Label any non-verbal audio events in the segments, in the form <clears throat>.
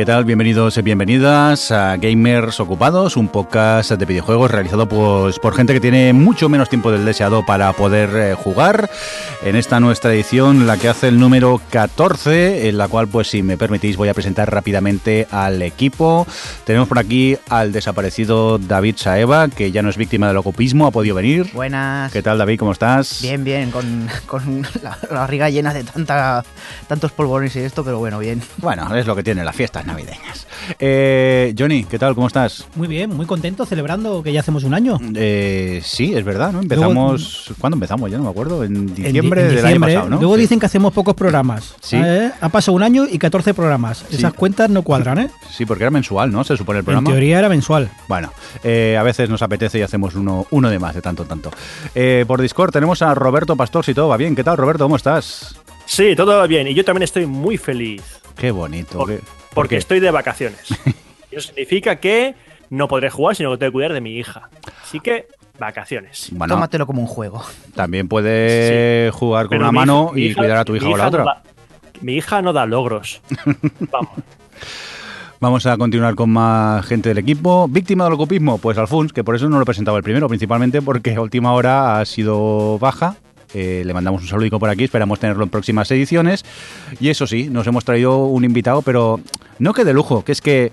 ¿Qué tal? Bienvenidos y bienvenidas a Gamers Ocupados, un podcast de videojuegos realizado pues, por gente que tiene mucho menos tiempo del deseado para poder eh, jugar. En esta nuestra edición, la que hace el número 14, en la cual, pues si me permitís, voy a presentar rápidamente al equipo. Tenemos por aquí al desaparecido David Saeva, que ya no es víctima del ocupismo, ha podido venir. Buenas. ¿Qué tal, David? ¿Cómo estás? Bien, bien, con, con la, la barriga llena de tanta, tantos polvorones y esto, pero bueno, bien. Bueno, es lo que tiene las fiestas navideñas. Eh, Johnny, ¿qué tal? ¿Cómo estás? Muy bien, muy contento, celebrando que ya hacemos un año. Eh, sí, es verdad, ¿no? Empezamos. Luego- ¿Cuándo empezamos? Ya no me acuerdo. En En di- diciembre en del año diciembre, pasado, ¿no? Luego Sí. dicen que hacemos pocos programas. Sí. ¿eh? Ha pasado un año y 14 programas. Sí. Esas cuentas no cuadran, ¿eh? <laughs> Sí, porque era mensual, ¿no? Se supone el En programa. teoría era mensual. Bueno, eh, a veces nos apetece y hacemos uno, uno de más, de tanto en tanto. Eh, por Discord tenemos a Roberto Pastor, si todo va bien. ¿Qué tal, Roberto? ¿Cómo estás? Sí, todo va bien. Y yo también estoy muy feliz. Qué bonito. por- qué- ¿por porque qué? estoy de vacaciones. Y <laughs> Eso significa que no podré jugar, sino que tengo que cuidar de mi hija. Así que, vacaciones. Bueno, Tómatelo como un juego. también <laughs> puedes jugar con Pero una mano hija- y hija- cuidar a tu hija o la no otra. da- mi hija no da logros. <laughs> Vamos. Vamos a continuar con más gente del equipo. Víctima del ocupismo, pues Alfons, que por eso no lo he presentado el primero, principalmente porque a última hora ha sido baja. Eh, le mandamos un saludico por aquí, esperamos tenerlo en próximas ediciones. Y eso sí, nos hemos traído un invitado, pero no que de lujo, que es que...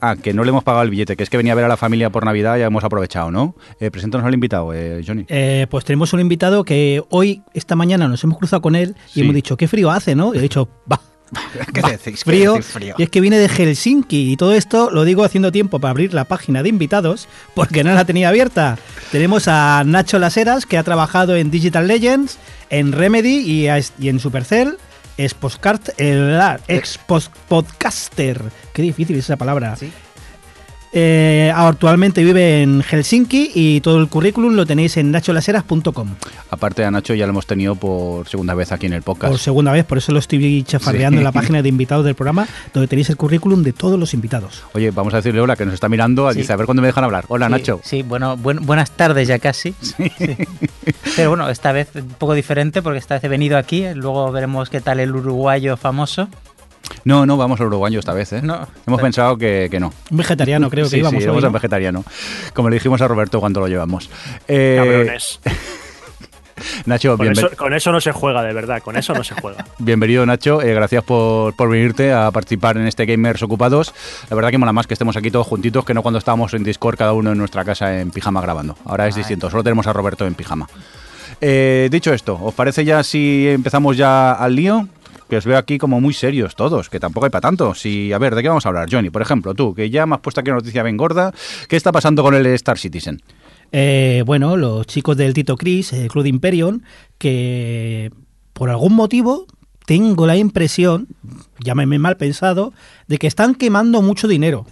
Ah, que no le hemos pagado el billete, que es que venía a ver a la familia por Navidad y ya hemos aprovechado, ¿no? Eh, preséntanos al invitado, eh, Johnny. Eh, pues tenemos un invitado que hoy, esta mañana, nos hemos cruzado con él y Sí. hemos dicho, ¿qué frío hace, no? Y he dicho, va. <laughs> ¿Qué decís? ¿Qué Frío, decís, frío? Y es que viene de Helsinki y todo esto lo digo haciendo tiempo para abrir la página de invitados porque no la tenía abierta. Tenemos a Nacho Laseras que ha trabajado en Digital Legends, en Remedy y, a- y en Supercell. Es postcard, el, ex post- podcaster. Qué difícil es esa palabra. Sí. Eh, actualmente vive en Helsinki y todo el currículum lo tenéis en nacholaseras.com. Aparte a Nacho ya lo hemos tenido por segunda vez aquí en el podcast. Por segunda vez, por eso lo estoy chafardeando Sí. en la página de invitados del programa, donde tenéis el currículum de todos los invitados. Oye, vamos a decirle hola, que nos está mirando. Sí. Dice, a ver cuándo me dejan hablar. Hola, Sí, Nacho. Sí, bueno, buen- buenas tardes ya casi. Pero bueno, esta vez un poco diferente porque esta vez he venido aquí, luego veremos qué tal el uruguayo famoso. No, no, vamos al uruguayo esta vez, ¿eh? No, Hemos pensado que, que no. Un vegetariano, creo que sí, íbamos sí, hoy, vamos ¿no? al vegetariano. Como le dijimos a Roberto cuando lo llevamos. Eh, Cabrones. <laughs> Nacho, Con eso, con eso no se juega, de verdad. Con eso no se juega. <laughs> bienvenido, Nacho. Eh, gracias por, por venirte a participar en este Gamers Ocupados. La verdad que mola más que estemos aquí todos juntitos que no cuando estábamos en Discord cada uno en nuestra casa en pijama grabando. Ahora es Ay. distinto, solo tenemos a Roberto en pijama. Eh, dicho esto, ¿os parece ya si empezamos ya al lío? Que os veo aquí como muy serios todos, que tampoco hay para tanto. Si, a ver, ¿de qué vamos a hablar? Johnny, por ejemplo, tú, que ya me has puesto aquí una noticia bien gorda. ¿Qué está pasando con el Star Citizen? Eh, bueno, los chicos del Tito Chris, el Club de Imperion, que por algún motivo tengo la impresión, llámeme mal pensado, de que están quemando mucho dinero.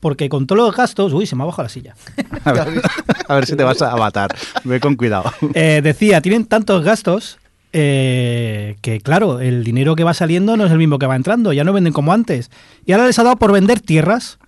Porque con todos los gastos, uy, se me ha bajado la silla. <laughs> A ver, a ver si te vas a matar. Ve con cuidado. Eh, decía, tienen tantos gastos eh, que, claro, el dinero que va saliendo no es el mismo que va entrando, ya no venden como antes. Y ahora les ha dado por vender tierras.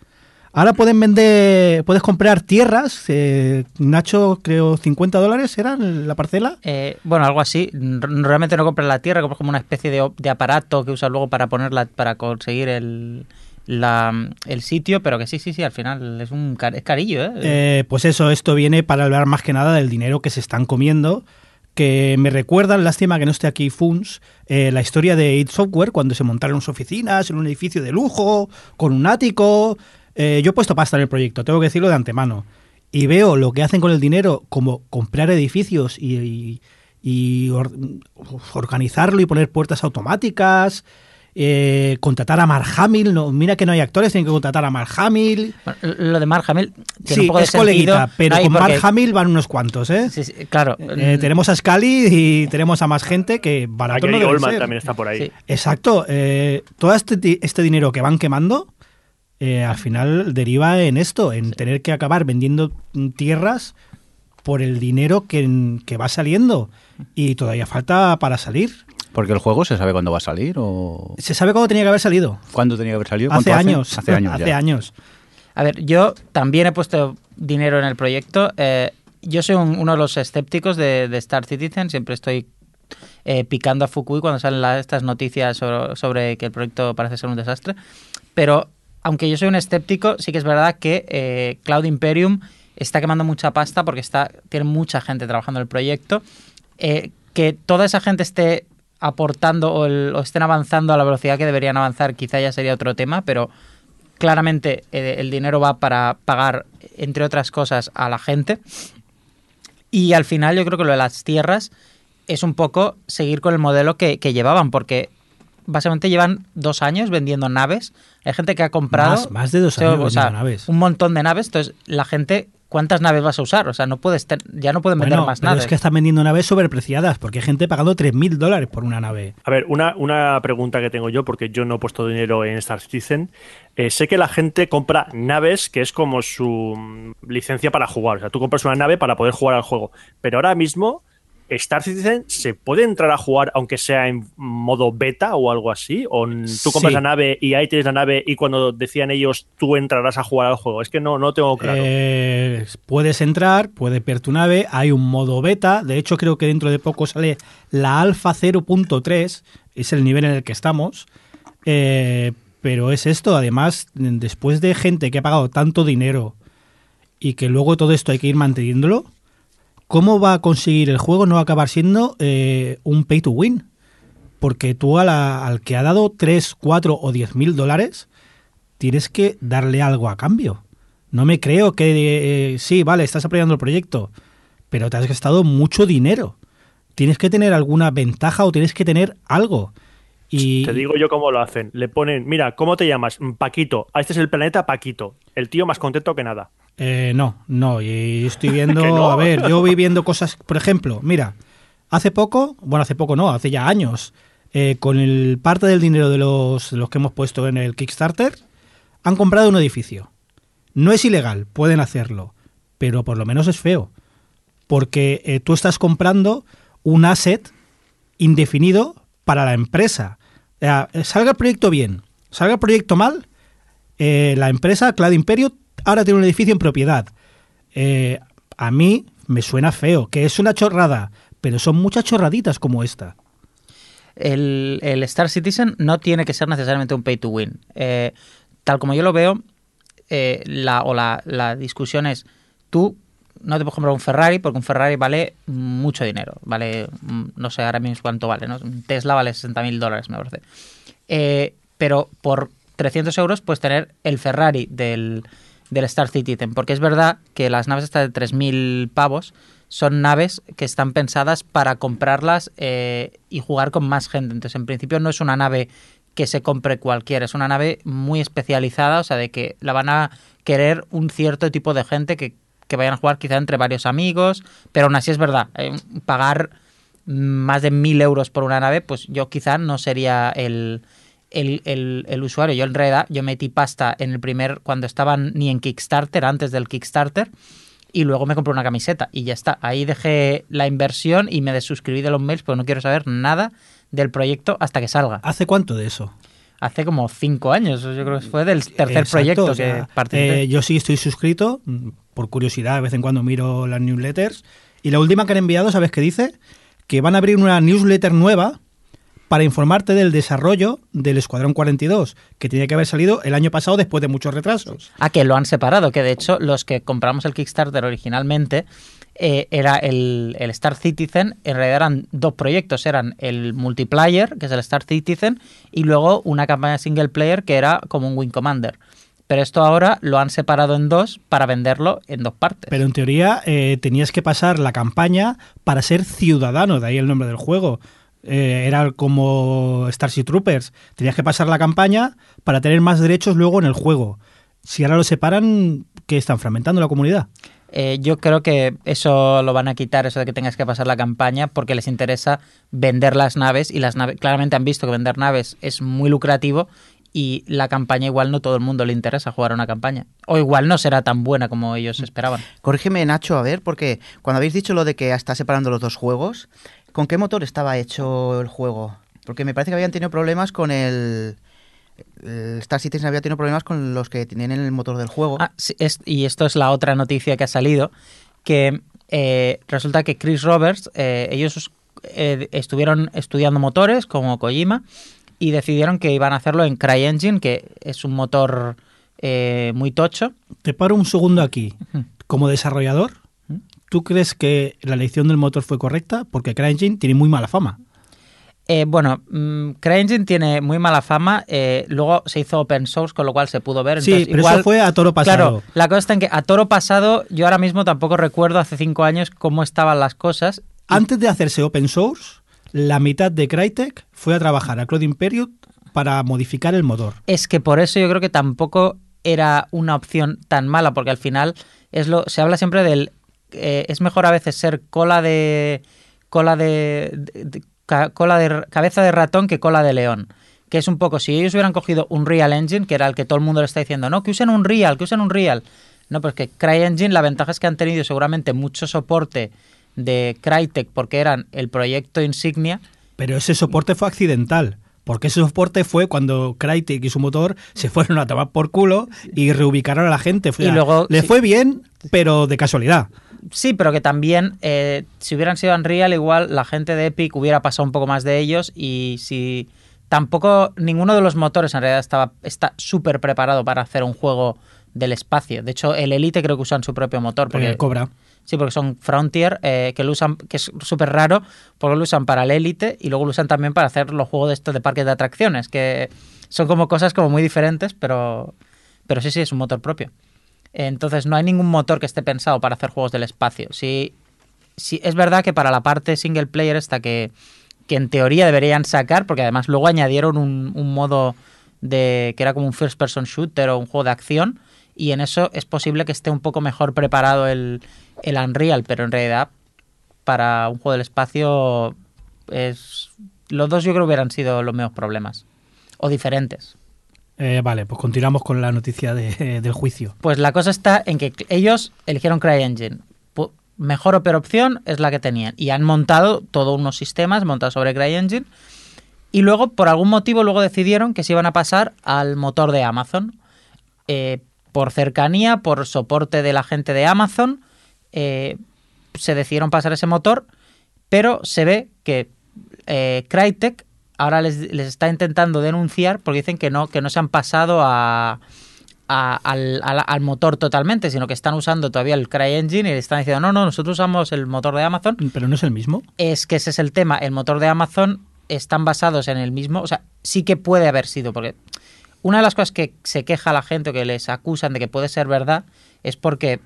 Ahora pueden vender, puedes comprar tierras. eh, Nacho, creo, 50 dólares era la parcela. Eh, bueno, algo así. Realmente no compras la tierra, compras como una especie de, aparato que usas luego para ponerla, para conseguir el, la- el sitio, pero que sí, sí, sí, al final es un car- es carillo, ¿eh? Eh, pues eso, esto viene para hablar más que nada del dinero que se están comiendo. Que me recuerdan, lástima que no esté aquí Funs, eh, la historia de id Software cuando se montaron sus oficinas en un edificio de lujo, con un ático. Eh, yo he puesto pasta en el proyecto, tengo que decirlo de antemano. Y veo lo que hacen con el dinero, como comprar edificios y, y- y or- organizarlo y poner puertas automáticas. Eh, contratar a Mark Hamill, no, mira que no hay actores, tienen que contratar a Mark Hamill. Bueno, lo de Mark Hamill tiene Sí, un poco de es coleguita, sentido, pero con porque- Mark Hamill van unos cuantos, ¿eh? Sí, sí, claro. Eh, tenemos a Scully y tenemos a más gente que barato no también está por ahí. Sí. Exacto. eh, todo este, este dinero que van quemando, eh, al final deriva en esto, en tener que acabar vendiendo tierras por el dinero que, que va saliendo. Y todavía falta para salir. Porque el juego se sabe cuándo va a salir o ¿Se sabe cuándo tenía que haber salido? cuándo tenía que haber salido. Hace ¿Cuánto años. Hace años. Hace ya. años. A ver, yo también he puesto dinero en el proyecto. Eh, yo soy un- uno de los escépticos de, de Star Citizen. Siempre estoy eh, picando a Fukui cuando salen la- estas noticias sobre, sobre que el proyecto parece ser un desastre. Pero aunque yo soy un escéptico, sí que es verdad que eh, Cloud Imperium está quemando mucha pasta porque está tiene mucha gente trabajando en el proyecto. Eh, que toda esa gente esté aportando o, el- o estén avanzando a la velocidad que deberían avanzar, quizá ya sería otro tema, pero claramente eh, el dinero va para pagar, entre otras cosas, a la gente. Y al final yo creo que lo de las tierras es un poco seguir con el modelo que, que llevaban, porque básicamente llevan dos años vendiendo naves. Hay gente que ha comprado... Más- más de dos años o sea, naves. Un montón de naves. Entonces, la gente... ¿Cuántas naves vas a usar? O sea, no puedes ten- ya no pueden vender Bueno, más pero naves. es que están vendiendo naves sobrepreciadas, porque hay gente pagando 3.000 dólares por una nave. A ver, una, una pregunta que tengo yo, porque yo no he puesto dinero en Star Citizen. Eh, sé que la gente compra naves, que es como su mm, licencia para jugar. O sea, tú compras una nave para poder jugar al juego. Pero ahora mismo, Star Citizen se puede entrar a jugar aunque sea en modo beta o algo así. O tú compras Sí. la nave y ahí tienes la nave y cuando decían ellos tú entrarás a jugar al juego. Es que no, no tengo claro. Eh, puedes entrar, puedes ver tu nave, hay un modo beta, de hecho creo que dentro de poco sale la alfa 0.3, es el nivel en el que estamos, Eh, pero es esto, además, después de gente que ha pagado tanto dinero y que luego todo esto hay que ir manteniéndolo, ¿cómo va a conseguir el juego no acabar siendo eh, un pay to win? Porque tú a la- al que ha dado 3, 4 o 10 mil dólares, tienes que darle algo a cambio. No me creo que eh, sí, vale, estás apoyando el proyecto, pero te has gastado mucho dinero. Tienes que tener alguna ventaja o tienes que tener algo. Y Te digo yo cómo lo hacen. Le ponen, mira, ¿cómo te llamas? Paquito. Ah, Este es el planeta Paquito. El tío más contento que nada. Eh, no, no, y estoy <laughs> viendo, no. a ver, yo voy viendo cosas, por ejemplo, mira, hace poco, bueno, hace poco no, hace ya años, eh, con el parte del dinero de los, de los que hemos puesto en el Kickstarter, han comprado un edificio. No es ilegal, pueden hacerlo, pero por lo menos es feo, porque eh, tú estás comprando un asset indefinido para la empresa. Sea, salga el proyecto bien, salga el proyecto mal, eh, la empresa Cloud Imperio ahora tiene un edificio en propiedad. Eh, a mí me suena feo, que es una chorrada, pero son muchas chorraditas como esta. el, Star Citizen no tiene que ser necesariamente un pay to win. Eh, tal como yo lo veo, eh, la, o la, discusión es, tú no te puedes comprar un Ferrari porque un Ferrari vale mucho dinero. Vale, no sé ahora mismo cuánto vale, ¿no? Un Tesla vale 60 mil dólares, me parece. Pero por 300 euros puedes tener el Ferrari del, del Star Citizen. Porque es verdad que las naves estas de 3.000 pavos son naves que están pensadas para comprarlas eh, y jugar con más gente. Entonces, en principio no es una nave que se compre cualquiera, es una nave muy especializada, o sea, de que la van a querer un cierto tipo de gente que, que vayan a jugar quizá entre varios amigos, pero aún así es verdad, eh, pagar más de mil euros por una nave, pues yo quizá no sería el, el, el- el usuario. Yo en realidad, yo metí pasta en el primer, cuando estaban ni en Kickstarter, antes del Kickstarter, y luego me compré una camiseta y ya está. Ahí dejé la inversión y me desuscribí de los mails porque no quiero saber nada del proyecto hasta que salga. ¿Hace cuánto de eso? Hace como cinco años, yo creo que fue del tercer Exacto, proyecto o sea, que eh, yo sí estoy suscrito, mm, por curiosidad, de vez en cuando miro las newsletters. Y la última que han enviado, ¿sabes qué dice? Que van a abrir una newsletter nueva para informarte del desarrollo del Escuadrón 42, que tenía que haber salido el año pasado después de muchos retrasos. Ah, que lo han separado, que de hecho los que compramos el Kickstarter originalmente eh, era el, el Star Citizen, en realidad eran dos proyectos, eran el multiplayer, que es el Star Citizen, y luego una campaña single player que era como un Wing Commander. Pero esto ahora lo han separado en dos para venderlo en dos partes. Pero en teoría eh, tenías que pasar la campaña para ser ciudadano, de ahí el nombre del juego. Eh, era como Starship Troopers. Tenías que pasar la campaña para tener más derechos luego en el juego. Si ahora lo separan, ¿qué están fragmentando la comunidad? Eh, yo creo que eso lo van a quitar, eso de que tengas que pasar la campaña, porque les interesa vender las naves y las naves, claramente han visto que vender naves es muy lucrativo y la campaña igual no todo el mundo le interesa jugar a una campaña. O igual no será tan buena como ellos esperaban. Corrígeme, Nacho, a ver, porque cuando habéis dicho lo de que está separando los dos juegos, ¿con qué motor estaba hecho el juego? Porque me parece que habían tenido problemas con el... el Star Citizen había tenido problemas con los que tienen el motor del juego. Ah, sí, es- y esto es la otra noticia que ha salido, que eh, resulta que Chris Roberts, eh, ellos eh, estuvieron estudiando motores como Kojima y decidieron que iban a hacerlo en CryEngine, que es un motor eh, muy tocho. Te paro un segundo aquí. Como desarrollador, ¿tú crees que la elección del motor fue correcta? Porque CryEngine tiene muy mala fama. Eh, bueno, mm, CryEngine tiene muy mala fama. eh, luego se hizo open source, con lo cual se pudo ver. Sí, entonces pero igual- eso fue a toro pasado. Claro, la cosa está en que a toro pasado, yo ahora mismo tampoco recuerdo hace cinco años cómo estaban las cosas. Antes de hacerse open source, la mitad de Crytek fue a trabajar a Cloud Imperium para modificar el motor. Es que por eso yo creo que tampoco era una opción tan mala, porque al final es lo, se habla siempre del eh, es mejor a veces ser cola de cola de, cola de cabeza de ratón que cola de león. Que es un poco, si ellos hubieran cogido un Real Engine, que era el que todo el mundo le está diciendo, no, que usen un Real, que usen un Real. No, pues que CryEngine, la ventaja es que han tenido seguramente mucho soporte de Crytek porque eran el proyecto insignia. Pero ese soporte fue accidental. Porque ese soporte fue cuando Crytek y su motor se fueron a tomar por culo y reubicaron a la gente. O sea, Y luego- le sí. fue bien, pero de casualidad. Sí, pero que también, eh, si hubieran sido Unreal, igual la gente de Epic hubiera pasado un poco más de ellos y si tampoco ninguno de los motores en realidad estaba está súper preparado para hacer un juego del espacio. De hecho, el Elite creo que usan su propio motor. Porque, Porque cobra. Sí, porque son Frontier, eh, que lo usan, que es súper raro, porque lo usan para el Elite y luego lo usan también para hacer los juegos de estos de parques de atracciones, que son como cosas como muy diferentes, pero, pero sí, sí, es un motor propio. Entonces no hay ningún motor que esté pensado para hacer juegos del espacio. Sí, sí, es verdad que para la parte single player esta que, que en teoría deberían sacar, porque además luego añadieron un, un modo de que era como un first person shooter o un juego de acción, y en eso es posible que esté un poco mejor preparado el, el Unreal, pero en realidad para un juego del espacio es los dos yo creo hubieran sido los mismos problemas o diferentes. Eh, vale, pues continuamos con la noticia de- <laughs> del juicio. Pues la cosa está en que ellos eligieron CryEngine. Mejor o peor opción es la que tenían. Y han montado todos unos sistemas montados sobre CryEngine. Y luego, por algún motivo, luego decidieron que se iban a pasar al motor de Amazon. Eh, por cercanía, por soporte de la gente de Amazon, eh, se decidieron pasar ese motor. Pero se ve que eh, Crytek ahora les, les está intentando denunciar porque dicen que no, que no se han pasado a, a- al, al- al motor totalmente, sino que están usando todavía el CryEngine y le están diciendo, no, no, nosotros usamos el motor de Amazon. Pero no es el mismo. Es que ese es el tema, el motor de Amazon están basados en el mismo, o sea, sí que puede haber sido, porque una de las cosas que se queja la gente o que les acusan de que puede ser verdad es porque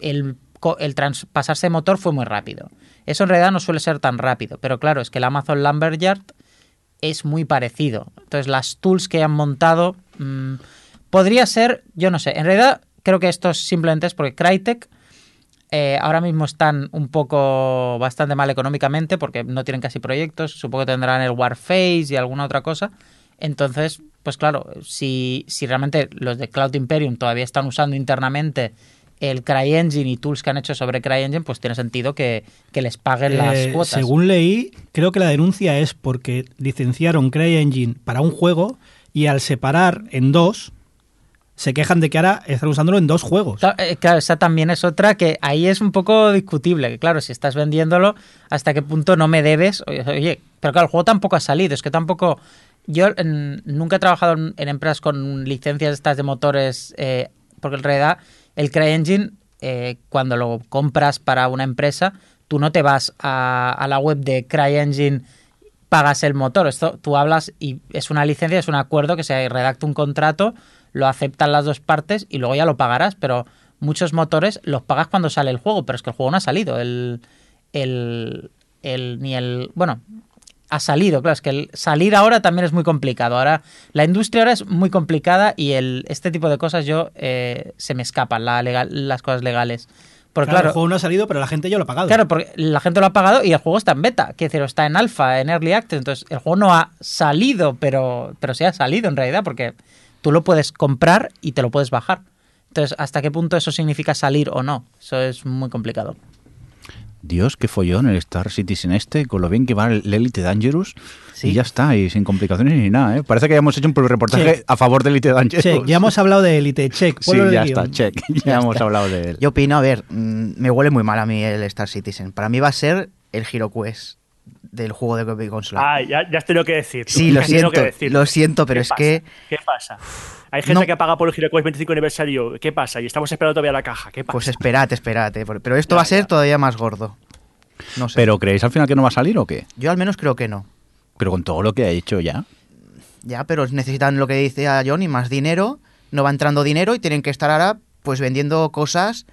el, el traspasarse de motor fue muy rápido. Eso en realidad no suele ser tan rápido, pero claro, es que el Amazon Lumberyard es muy parecido. Entonces las tools que han montado mm, podría ser, yo no sé, en realidad creo que esto simplemente es porque Crytek eh, ahora mismo están un poco bastante mal económicamente porque no tienen casi proyectos, supongo que tendrán el Warface y alguna otra cosa. Entonces, pues claro, si, si realmente los de Cloud Imperium todavía están usando internamente el CryEngine y tools que han hecho sobre CryEngine, pues tiene sentido que, que les paguen las Eh, cuotas. según leí, creo que la denuncia es porque licenciaron CryEngine para un juego y al separar en dos, se quejan de que ahora están usándolo en dos juegos. Claro, eh, claro, esa también es otra que ahí es un poco discutible. que Claro, si estás vendiéndolo, ¿hasta qué punto no me debes? Oye, oye, pero claro, el juego tampoco ha salido. Es que tampoco. Yo en- nunca he trabajado en, en empresas con licencias estas de motores, eh, porque en realidad el CryEngine, eh, cuando lo compras para una empresa, tú no te vas a, a la web de CryEngine pagas el motor. Esto tú hablas y es una licencia, es un acuerdo que se redacta un contrato, lo aceptan las dos partes y luego ya lo pagarás. Pero muchos motores los pagas cuando sale el juego, pero es que el juego no ha salido. El, el, el- ni el. Bueno, ha salido, claro, es que el salir ahora también es muy complicado. Ahora, la industria ahora es muy complicada y el, este tipo de cosas yo eh, se me escapan, la legal, las cosas legales. Porque Claro, claro, el juego no ha salido, pero la gente ya lo ha pagado. Claro, porque la gente lo ha pagado y el juego está en beta, quiero decir, está en alfa, en early access, entonces el juego no ha salido, pero, pero sí ha salido en realidad, porque tú lo puedes comprar y te lo puedes bajar. Entonces, ¿hasta qué punto eso significa salir o no? Eso es muy complicado. Dios, qué follón el Star Citizen este, con lo bien que va el Elite Dangerous. Sí. Y ya está, y sin complicaciones ni nada, ¿eh? Parece que hayamos hecho un reportaje Check. a favor del Elite Dangerous. Check, ya hemos hablado de Elite, check. Sí, ya guion. está, check. <laughs> Ya, hemos hablado de él. Yo opino, a ver, mm, me huele muy mal a mí el Star Citizen. Para mí va a ser el Hero Quest del juego de consola. Ah, ya, ya has tenido que decir. Sí, <laughs> lo siento, que decir. lo siento, pero ¿Qué es pasa? que- ¿Qué pasa? Hay gente No. que paga por el HeroQuest 25 aniversario. ¿Qué pasa? Y estamos esperando todavía la caja. ¿Qué pasa? Pues esperad, esperad. eh, Pero esto Ya, va a ser ya. todavía más gordo. No sé. ¿Pero creéis al final que no va a salir o qué? Yo al menos creo que no. Pero con todo lo que ha hecho ya. Ya, pero necesitan lo que dice a Johnny, más dinero. No va entrando dinero y tienen que estar ahora pues vendiendo cosas,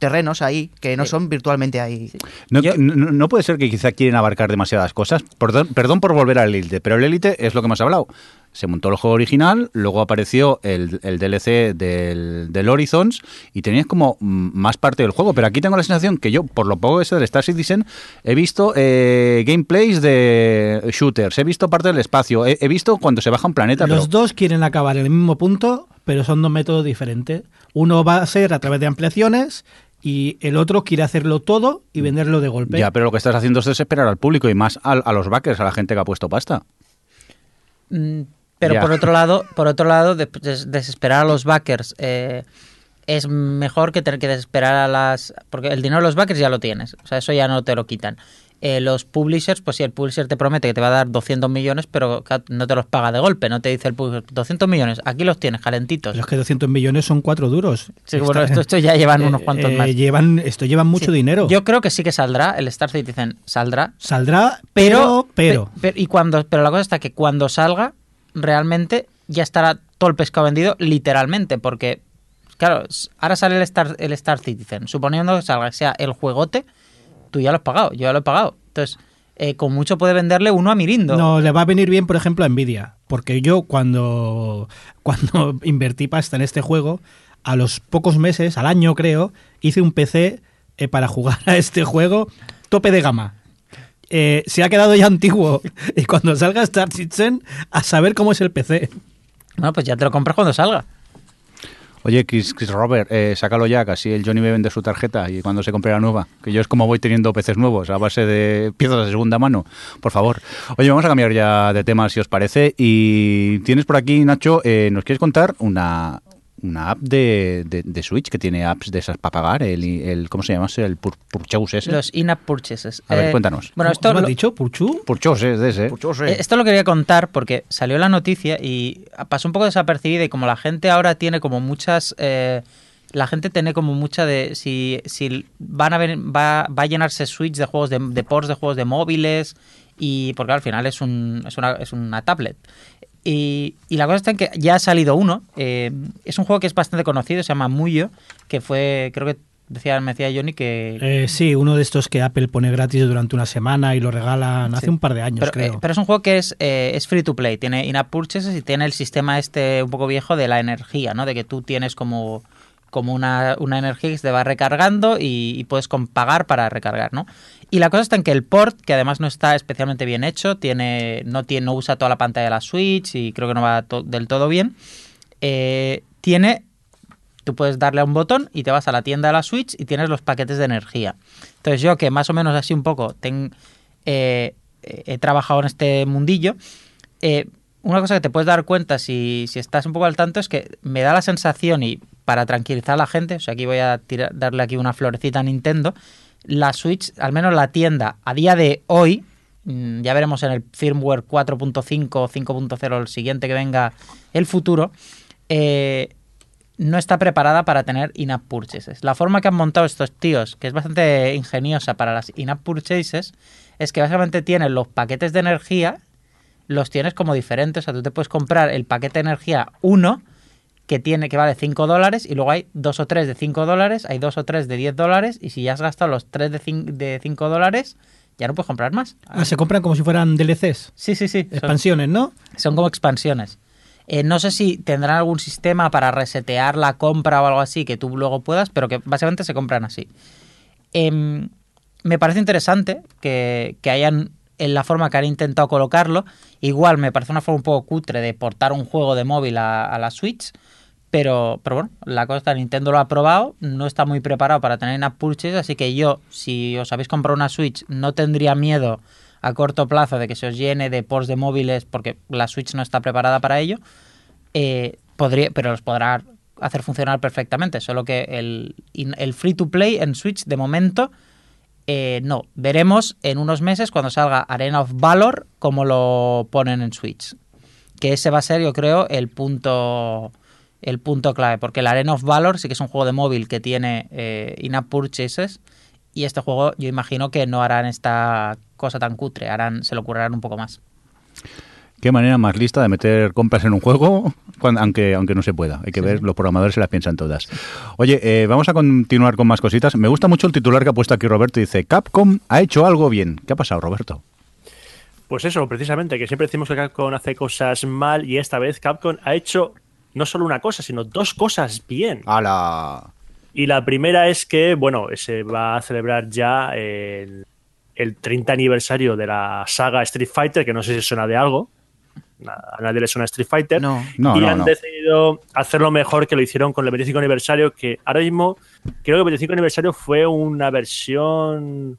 terrenos ahí, que no Sí. son virtualmente ahí. No, Yo- no- no puede ser que quizá quieren abarcar demasiadas cosas. Perdón, perdón por volver al Elite, pero el Elite es lo que hemos hablado. Se montó el juego original, luego apareció el, el DLC del, del Horizons y tenías como mm, más parte del juego. Pero aquí tengo la sensación que yo, por lo poco ese del Star Citizen, he visto eh, gameplays de shooters, he visto parte del espacio, he, he visto cuando se baja un planeta. Los pero- dos quieren acabar en el mismo punto, pero son dos métodos diferentes. Uno va a ser a través de ampliaciones y el otro quiere hacerlo todo y venderlo de golpe. Ya, pero lo que estás haciendo es desesperar al público y más a, los backers, a la gente que ha puesto pasta. Mm, Pero Ya. por otro lado, por otro lado, des- des- desesperar a los backers eh, es mejor que tener que desesperar a las. Porque el dinero de los backers ya lo tienes. O sea, eso ya no te lo quitan. Eh, los publishers, pues si el publisher te promete que te va a dar 200 millones, pero no te los paga de golpe, no te dice el publisher 200 millones, aquí los tienes calentitos. Es que 200 millones son cuatro duros. Sí, bueno, esto, esto ya <laughs> llevan unos eh, cuantos eh, más. Llevan, esto llevan mucho Sí. dinero. Yo creo que sí que saldrá, el Star Citizen saldrá, Saldrá, pero, pero, pero. pe- pe- y cuando, pero la cosa está que cuando salga, realmente ya estará todo el pescado vendido, literalmente, porque, claro, ahora sale el Star, el Star Citizen, suponiendo que salga, que sea el juegote, tú ya lo has pagado, yo ya lo he pagado. Entonces, eh, con mucho puede venderle uno a Mirindo. No, le va a venir bien, por ejemplo, a Nvidia. Porque yo cuando, <laughs> cuando invertí pasta en este juego, a los pocos meses, al año creo, hice un PC eh, para jugar a este juego tope de gama. Eh, se ha quedado ya antiguo. <laughs> Y cuando salga Star Citizen, a saber cómo es el PC. Bueno, pues ya te lo compras cuando salga. Oye, Chris, Chris Robert, eh, sácalo ya, casi el Johnny me vende su tarjeta y cuando se compre la nueva. Que yo es como voy teniendo peces nuevos a base de piezas de segunda mano. Por favor. Oye, vamos a cambiar ya de tema, si os parece. Y tienes por aquí, Nacho, eh, ¿nos quieres contar una, una app de, de- de Switch que tiene apps de esas para pagar? El, el, ¿Cómo se llama? ese? ¿El Pur- Purchase ese? Los in-app purchases. A ver, Eh, cuéntanos. Bueno, ¿Cómo- esto cómo has lo- dicho? ¿Purchu? Purchase, de ese. Eh, Esto lo quería contar porque salió la noticia y pasó un poco desapercibida y como la gente ahora tiene como muchas... eh, la gente tiene como mucha de... Si, si van a ver, va, va a llenarse Switch de juegos de, de ports de juegos de móviles y porque al final es, un, es, una, es una tablet. Y, y la cosa está en que ya ha salido uno. eh, es un juego que es bastante conocido, se llama Muyo, que fue, creo que decía, me decía Johnny que, Eh, sí, uno de estos que Apple pone gratis durante una semana y lo regalan hace Sí. un par de años, pero, creo. eh, pero es un juego que es, eh, es free to play, tiene in-app purchases y tiene el sistema este un poco viejo de la energía, ¿no? De que tú tienes como, como una, una energía que se te va recargando y, y puedes con- pagar para recargar, ¿no? Y la cosa está en que el port, que además no está especialmente bien hecho, tiene, no, tiene, no usa toda la pantalla de la Switch y creo que no va to- del todo bien, eh, tiene tú puedes darle a un botón y te vas a la tienda de la Switch y tienes los paquetes de energía. Entonces yo que más o menos así un poco ten- eh, he trabajado en este mundillo, eh, una cosa que te puedes dar cuenta si, si estás un poco al tanto es que me da la sensación y para tranquilizar a la gente, o sea, aquí voy a tirar- darle aquí una florecita a Nintendo, la Switch, al menos la tienda, a día de hoy, mm, ya veremos en el firmware 4.5 o 5.0, el siguiente que venga, el futuro, eh, no está preparada para tener in-app purchases. La forma que han montado estos tíos, que es bastante ingeniosa para las in-app purchases, es que básicamente tienes los paquetes de energía, los tienes como diferentes. O sea, tú te puedes comprar el paquete de energía 1, que tiene que vale 5 dólares, y luego hay dos o tres de 5 dólares, hay dos o tres de 10 dólares, y si ya has gastado los tres de cin- de 5 dólares, ya no puedes comprar más. Ah, se compran como si fueran DLCs, Sí, sí, sí. Son- expansiones, ¿no? son como expansiones. Eh, no sé si tendrán algún sistema para resetear la compra o algo así que tú luego puedas, pero que básicamente se compran así. Em, me parece interesante que, que hayan en la forma que han intentado colocarlo. Igual me parece una forma un poco cutre de portar un juego de móvil a, a la Switch. Pero, pero bueno, la cosa está, Nintendo lo ha probado, no está muy preparado para tener in-app purchase, así que yo, si os habéis comprado una Switch, no tendría miedo a corto plazo de que se os llene de ports de móviles porque la Switch no está preparada para ello. Eh, podría, pero los podrá hacer funcionar perfectamente, solo que el, free to play en Switch de momento Eh, no, veremos en unos meses cuando salga Arena of Valor como lo ponen en Switch. Que ese va a ser, yo creo, el punto el punto clave, porque el Arena of Valor sí que es un juego de móvil que tiene eh, in-app purchases y este juego yo imagino que no harán esta cosa tan cutre, harán, se lo currarán un poco más. Qué manera más lista de meter compras en un juego, cuando- aunque, aunque no se pueda. Hay que ver, los programadores se las piensan todas. Oye, eh, vamos a continuar con más cositas. Me gusta mucho el titular que ha puesto aquí Roberto. Dice, Capcom ha hecho algo bien. ¿Qué ha pasado, Roberto? Pues eso, precisamente, que siempre decimos que Capcom hace cosas mal y esta vez Capcom ha hecho no solo una cosa, sino dos cosas bien. ¡Hala! Y la primera es que, bueno, se va a celebrar ya el, el 30 aniversario de la saga Street Fighter, que no sé si suena de algo. A nadie le suena Street Fighter. No. No, y no, han no. decidido hacerlo mejor que lo hicieron con el 25 aniversario, que ahora mismo creo que el 25 aniversario fue una versión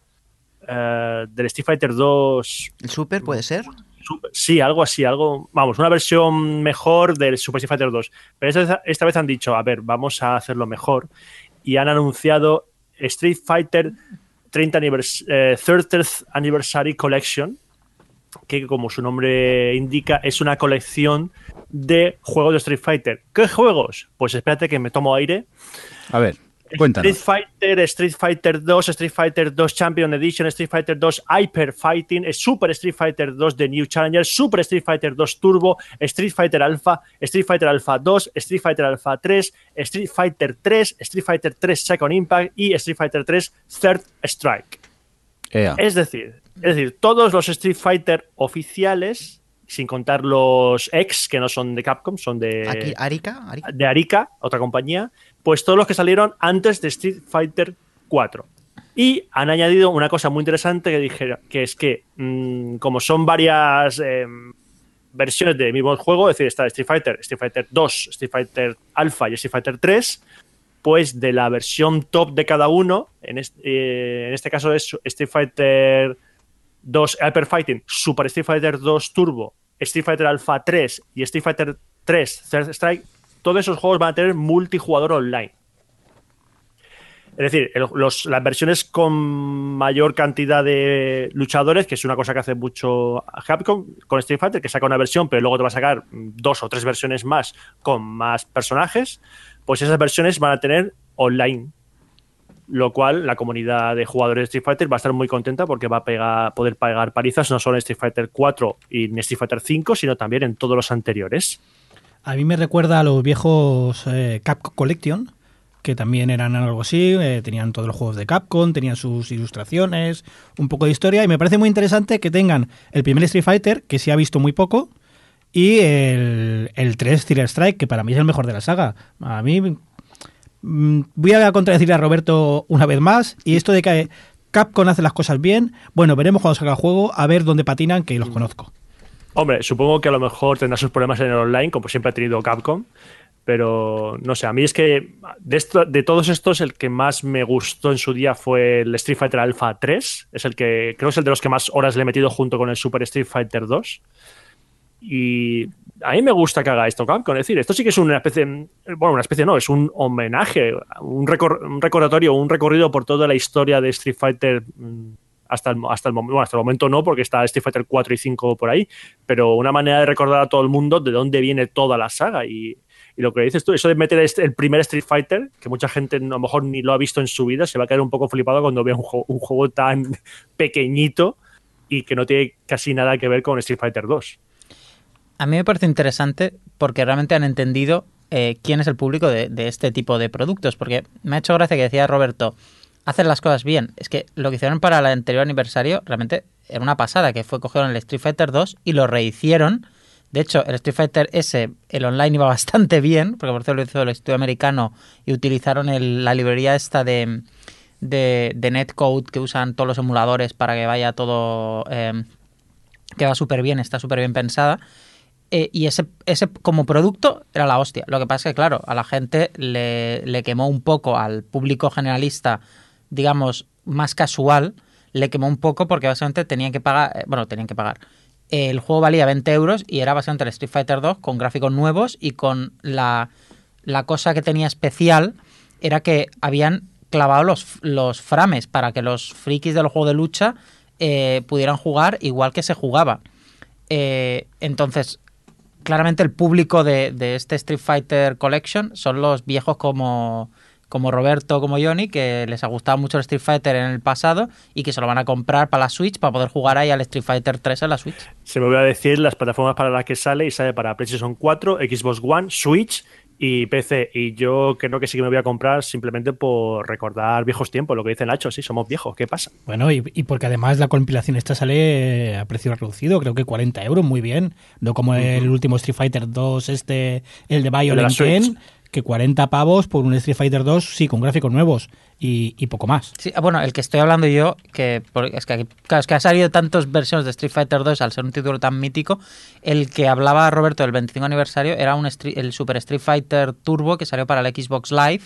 eh, del Street Fighter 2 ¿El Super puede ser? Sí, algo así, algo, vamos, una versión mejor del Super Street Fighter 2. Pero esta esta vez han dicho, a ver, vamos a hacerlo mejor. Y han anunciado Street Fighter 30 anivers- eh, 30th Anniversary Collection, que como su nombre indica, es una colección de juegos de Street Fighter. ¿Qué juegos? Pues espérate que me tomo aire. A ver, cuéntanos. Street Fighter, Street Fighter 2, Street Fighter 2 Champion Edition, Street Fighter 2 Hyper Fighting, Super Street Fighter 2 The New Challenger, Super Street Fighter 2 Turbo, Street Fighter Alpha, Street Fighter Alpha 2, Street Fighter Alpha 3, Street Fighter 3, Street Fighter 3 Second Impact y Street Fighter 3 Third Strike. Ea. Es decir, es decir, todos los Street Fighter oficiales, sin contar los ex que no son de Capcom, son de Aquí, Arica, Arica. de Arica, otra compañía, pues todos los que salieron antes de Street Fighter 4. Y han añadido una cosa muy interesante que dijera, que es que mm, como son varias eh, versiones del mismo juego, es decir, está Street Fighter, Street Fighter 2, Street Fighter Alpha y Street Fighter 3, pues de la versión top de cada uno, en este, en este caso es Street Fighter 2 Hyper Fighting, Super Street Fighter 2 Turbo, Street Fighter Alpha 3 y Street Fighter 3 Third Strike, todos esos juegos van a tener multijugador online. Es decir, las versiones con mayor cantidad de luchadores, que es una cosa que hace mucho Capcom con Street Fighter, que saca una versión, pero luego te va a sacar dos o tres versiones más con más personajes, pues esas versiones van a tener online. Lo cual la comunidad de jugadores de Street Fighter va a estar muy contenta porque va a poder pagar palizas no solo en Street Fighter 4 y en Street Fighter 5, sino también en todos los anteriores. A mí me recuerda a los viejos eh, Capcom Collection, que también eran algo así, eh, tenían todos los juegos de Capcom, tenían sus ilustraciones, un poco de historia, y me parece muy interesante que tengan el primer Street Fighter, que se ha visto muy poco, y el, el 3 Thriller Strike, que para mí es el mejor de la saga. A mí mm, voy a contradecir a Roberto una vez más, y esto de que Capcom hace las cosas bien, bueno, veremos cuando salga el juego, a ver dónde patinan, que los conozco. Hombre, supongo que a lo mejor tendrá sus problemas en el online, como siempre ha tenido Capcom. Pero no sé, a mí es que de, todos estos, el que más me gustó en su día fue el Street Fighter Alpha 3. Es el que creo que es el de los que más horas le he metido junto con el Super Street Fighter 2. Y a mí me gusta que haga esto Capcom. Es decir, esto sí que es una especie, bueno, una especie no, es un homenaje, un, un recordatorio, un recorrido por toda la historia de Street Fighter mm, hasta el, hasta el bueno, hasta el momento no, porque está Street Fighter 4 y 5 por ahí, pero una manera de recordar a todo el mundo de dónde viene toda la saga. Y, lo que dices tú, eso de meter este- el primer Street Fighter, que mucha gente a lo mejor ni lo ha visto en su vida, se va a quedar un poco flipado cuando vea un, juego- tan <laughs> pequeñito y que no tiene casi nada que ver con Street Fighter 2. A mí me parece interesante porque realmente han entendido eh, quién es el público de este tipo de productos. Porque me ha hecho gracia que decía Roberto, hacer las cosas bien. Es que lo que hicieron para el anterior aniversario realmente era una pasada, que fue cogieron el Street Fighter 2 y lo rehicieron. De hecho, el Street Fighter S, el online iba <laughs> bastante bien, porque por cierto lo hizo el estudio americano y utilizaron el- la librería esta de, de, de netcode que usan todos los emuladores para que vaya todo... eh, que va súper bien, está súper bien pensada. Eh, y ese, ese como producto era la hostia. Lo que pasa es que, claro, a la gente le, le quemó un poco, al público generalista, digamos, más casual, le quemó un poco porque básicamente tenían que pagar, eh, bueno, tenían que pagar. El juego valía 20 euros y era básicamente el Street Fighter 2 con gráficos nuevos y con la, la cosa que tenía especial era que habían clavado los, los frames para que los frikis del juego de lucha eh, pudieran jugar igual que se jugaba. Eh, entonces, claramente el público de, de este Street Fighter Collection son los viejos como, como Roberto, como Johnny, que les ha gustado mucho el Street Fighter en el pasado y que se lo van a comprar para la Switch para poder jugar ahí al Street Fighter 3 en la Switch. Se me voy a decir las plataformas para las que sale y sale para PlayStation 4, Xbox One, Switch y PC. Y yo creo que sí que me voy a comprar simplemente por recordar viejos tiempos, lo que dice Nacho, sí, somos viejos, ¿qué pasa? Bueno, y, y porque además la compilación esta sale a precio reducido, creo que 40 euros, muy bien. No como el último Street Fighter 2, este, el de El la que 40 pavos por un Street Fighter 2, sí, con gráficos nuevos y, poco más. Ah, bueno, el que estoy hablando yo, que es que, aquí- claro, es ha salido tantas versiones de Street Fighter 2 al ser un título tan mítico, el que hablaba Roberto del 25 aniversario era un el Super Street Fighter Turbo que salió para el Xbox Live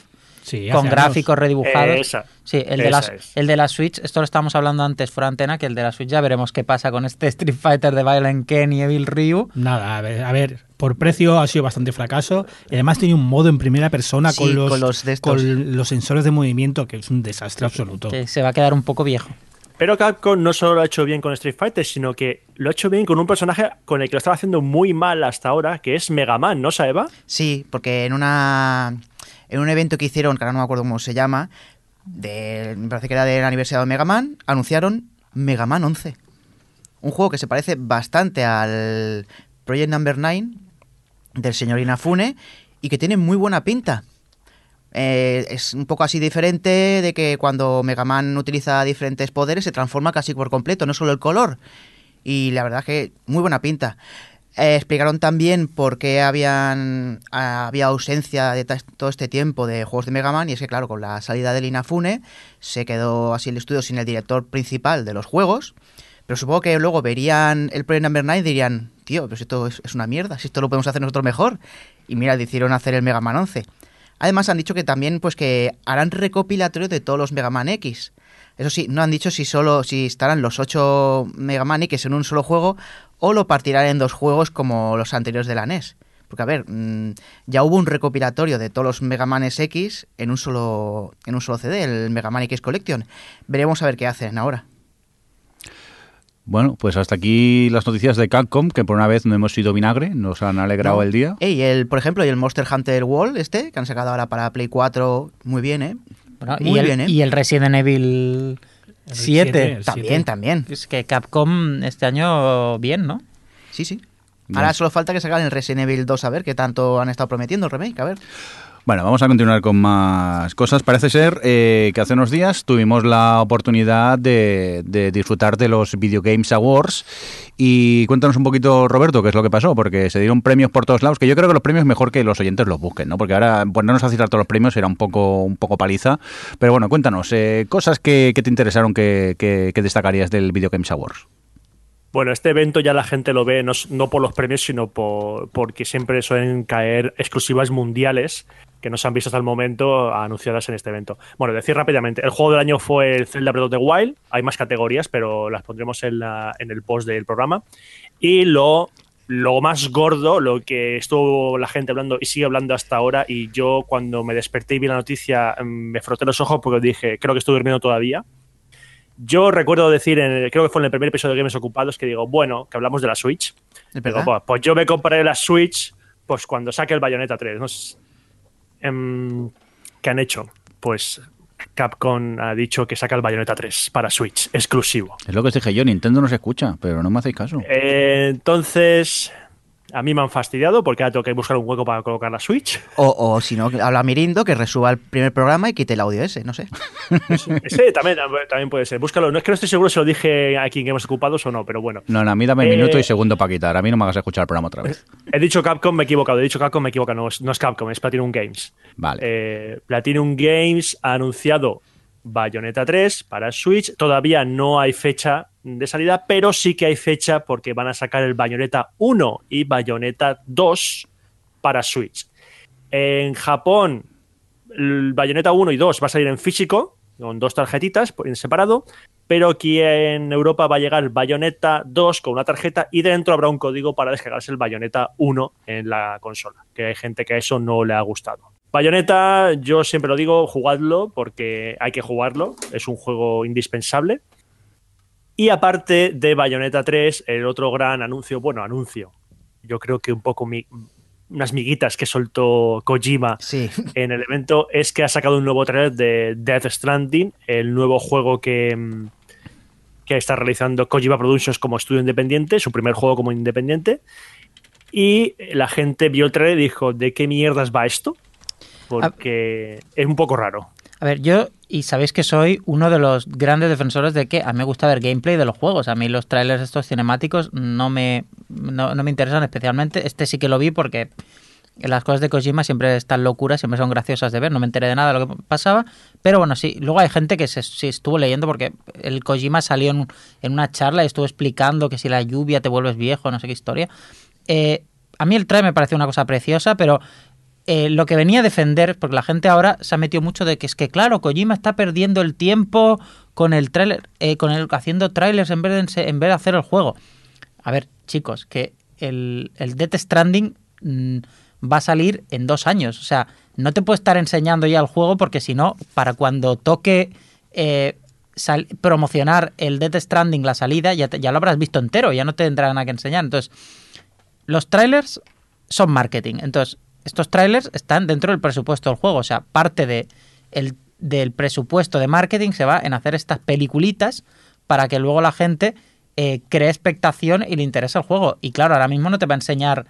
Sí, con gráficos años. redibujados. Esa. Sí, el de, la, es. el de la Switch, esto lo estábamos hablando antes fuera antena, que el de la Switch ya veremos qué pasa con este <laughs> Street Fighter de Violent Ken y Evil Ryu. Nada, a ver, a ver, por precio ha sido bastante fracaso. Y además tiene un modo en primera persona Sí, con, los, con los con los sensores de movimiento que es un desastre absoluto. Que se va a quedar un poco viejo. Pero Capcom no solo lo ha hecho bien con Street Fighter, sino que lo ha hecho bien con un personaje con el que lo estaba haciendo muy mal hasta ahora, que es Mega Man, ¿no, Saeva? Sí, porque en una en un evento que hicieron, que ahora no me acuerdo cómo se llama, de, me parece que era del aniversario de Mega Man, anunciaron Mega Man 11. Un juego que se parece bastante al Project Number 9 del señor Inafune y que tiene muy buena pinta. Eh, es un poco así diferente de que cuando Mega Man utiliza diferentes poderes se transforma casi por completo, no solo el color. Y la verdad que muy buena pinta. Eh, explicaron también por qué habían, ah, había ausencia de todo este tiempo de juegos de Mega Man y es que claro, con la salida del Inafune se quedó así el estudio sin el director principal de los juegos. Pero supongo que luego verían el Project Number 9 y dirían, tío, pero si esto es, una mierda, si esto lo podemos hacer nosotros mejor. Y mira, decidieron hacer el Mega Man 11. Además han dicho que también pues que harán recopilatorio de todos los Mega Man X. Eso sí, no han dicho si solo si estarán los 8 Mega Man X en un solo juego o lo partirán en dos juegos como los anteriores de la NES. Porque a ver, mm, ya hubo un recopilatorio de todos los Mega Man X en un solo en un solo CD, el Mega Man X Collection. Veremos a ver qué hacen ahora. Bueno, pues hasta aquí las noticias de Capcom, que por una vez no hemos sido vinagre, nos han alegrado No. el día. Ey, el, por ejemplo, y el Monster Hunter World este, que han sacado ahora para Play 4, muy bien, ¿eh? Bueno, Muy y, el, bien, ¿eh? y el Resident Evil El 7. siete, el También, también. Es que Capcom este año bien, ¿no? Sí, sí. Bien. Ahora solo falta que sacan el Resident Evil 2 a ver qué tanto han estado prometiendo el remake, a ver. Bueno, vamos a continuar con más cosas. Parece ser eh, que hace unos días tuvimos la oportunidad de, disfrutar de los Video Games Awards. Y cuéntanos un poquito, Roberto, qué es lo que pasó, porque se dieron premios por todos lados, que yo creo que los premios mejor que los oyentes los busquen, ¿no? Porque ahora ponernos a citar todos los premios era un poco, un poco paliza. Pero bueno, cuéntanos, eh, cosas que, te interesaron que, que- que destacarías del Video Games Awards. Bueno, este evento ya la gente lo ve no, no por los premios, sino por, porque siempre suelen caer exclusivas mundiales que no se han visto hasta el momento anunciadas en este evento. Bueno, decir rápidamente, el juego del año fue el Zelda Breath of the Wild, hay más categorías, pero las pondremos en, la- en el post del programa. Y lo, lo más gordo, lo que estuvo la gente hablando y sigue hablando hasta ahora, y yo cuando me desperté y vi la noticia mm, me froté los ojos porque dije, creo que estoy durmiendo todavía. Yo recuerdo decir, en el- creo que fue en el primer episodio de Games Ocupados, que digo, bueno, que hablamos de la Switch. ¿Es Digo, pues, pues yo me compraré la Switch pues cuando saque el Bayonetta 3. No sé. Em, ¿Qué han hecho? Pues Capcom ha dicho que saca el Bayonetta 3 para Switch, exclusivo. Es lo que os dije yo, Nintendo no se escucha, pero no me hacéis caso. Eh, entonces, a mí me han fastidiado porque ahora tengo que buscar un hueco para colocar la Switch. O, o si no, habla Mirindo, que resuba el primer programa y quite el audio ese, no sé. <laughs> Ese también, también puede ser. Búscalo. No es que no estoy seguro si lo dije aquí en Games Ocupados o no, pero bueno. No, no, a mí dame Eh, minuto y segundo para quitar. A mí no me hagas escuchar el programa otra vez. He dicho Capcom, me he equivocado. He dicho Capcom, me he equivocado. No es, no es Capcom, es Platinum Games. Vale. Eh, Platinum Games ha anunciado Bayonetta 3 para Switch. Todavía no hay fecha de salida, pero sí que hay fecha porque van a sacar el Bayonetta 1 y Bayonetta 2 para Switch. En Japón, el Bayonetta 1 y 2 va a salir en físico, con dos tarjetitas en separado, pero aquí en Europa va a llegar Bayonetta 2 con una tarjeta y dentro habrá un código para descargarse el Bayonetta 1 en la consola, que hay gente que a eso no le ha gustado. Bayonetta, yo siempre lo digo, jugadlo porque hay que jugarlo, es un juego indispensable. Y aparte de Bayonetta 3, el otro gran anuncio, bueno, anuncio, yo creo que un poco mi, unas miguitas que soltó Kojima Sí. <laughs> en el evento es que ha sacado un nuevo trailer de Death Stranding, el nuevo juego que, que está realizando Kojima Productions como estudio independiente, su primer juego como independiente. Y la gente vio el trailer y dijo, ¿de qué mierdas va esto? Porque es un poco raro. A ver, yo, y sabéis que soy uno de los grandes defensores de que a mí me gusta ver gameplay de los juegos. A mí los trailers estos cinemáticos no me, no, no me interesan especialmente. Este sí que lo vi porque las cosas de Kojima siempre están locuras, siempre son graciosas de ver. No me enteré de nada de lo que pasaba. Pero bueno, sí, luego hay gente que se, sí estuvo leyendo porque el Kojima salió en, en una charla y estuvo explicando que si la lluvia te vuelves viejo, no sé qué historia. Eh, a mí el trailer me parece una cosa preciosa, pero eh, lo que venía a defender, porque la gente ahora se ha metido mucho de que es que, claro, Kojima está perdiendo el tiempo con el trailer, eh, con el haciendo trailers en vez, de, en vez de hacer el juego. A ver, chicos, que el, el Death Stranding mm, va a salir en dos años. O sea, no te puedo estar enseñando ya el juego porque si no, para cuando toque eh, promocionar el Death Stranding, la salida, ya, ya lo habrás visto entero, ya no te tendrá nada que enseñar. Entonces, los trailers son marketing. Entonces, estos trailers están dentro del presupuesto del juego. O sea, parte de el- del presupuesto de marketing se va en hacer estas peliculitas para que luego la gente eh, cree expectación y le interese el juego. Y claro, ahora mismo no te va a enseñar.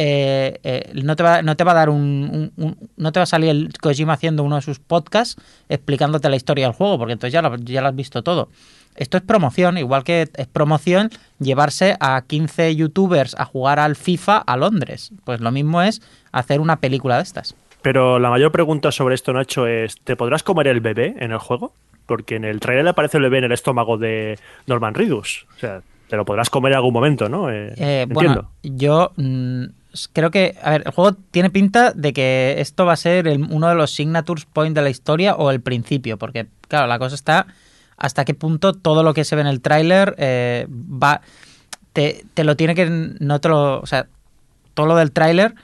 eh, eh, no, te va, no te va a dar un, un- un- No te va a salir el Kojima haciendo uno de sus podcasts explicándote la historia del juego, porque entonces ya ya lo has visto todo. Esto es promoción, igual que es promoción llevarse a 15 youtubers a jugar al FIFA a Londres. Pues lo mismo es hacer una película de estas. Pero la mayor pregunta sobre esto, Nacho, es: ¿te podrás comer el bebé en el juego? Porque en el trailer aparece el bebé en el estómago de Norman Reedus. O sea, te lo podrás comer en algún momento, ¿no? Eh, Eh, entiendo. bueno, yo mm, creo que, a ver, el juego tiene pinta de que esto va a ser el- uno de los signatures point de la historia o el principio, porque, claro, la cosa está hasta qué punto todo lo que se ve en el tráiler eh, va, te, te lo tiene que, no te lo, o sea, todo lo del tráiler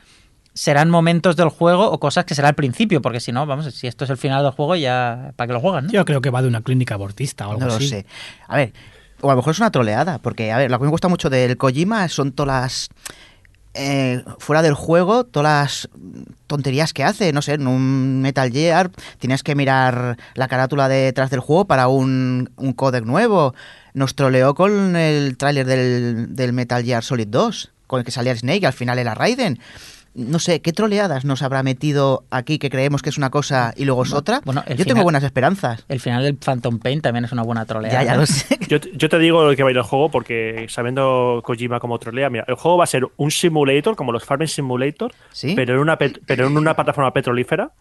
serán momentos del juego o cosas que será al principio, porque si no, vamos, si esto es el final del juego, ya, ¿para qué lo juegan? no? Yo creo que va de una clínica abortista o algo No lo así. sé. A ver, o a lo mejor es una troleada, porque, a ver, lo que me gusta mucho del Kojima son todas las. Eh, fuera del juego, todas las tonterías que hace. No sé, en un Metal Gear tienes que mirar la carátula detrás del juego para un, un codec nuevo. Nos troleó con el tráiler del, del Metal Gear Solid 2, con el que salía Snake al final era Raiden. No sé, ¿qué troleadas nos habrá metido aquí que creemos que es una cosa y luego es otra? bueno, Yo tengo buenas esperanzas. El final del Phantom Pain también es una buena troleada. Ya, lo sé. <laughs> Yo, te- yo te digo lo que va a ir el juego porque sabiendo Kojima como trolea, mira, el juego va a ser un simulator como los Farming Simulator, ¿Sí? pero en una pet- pero en una plataforma petrolífera.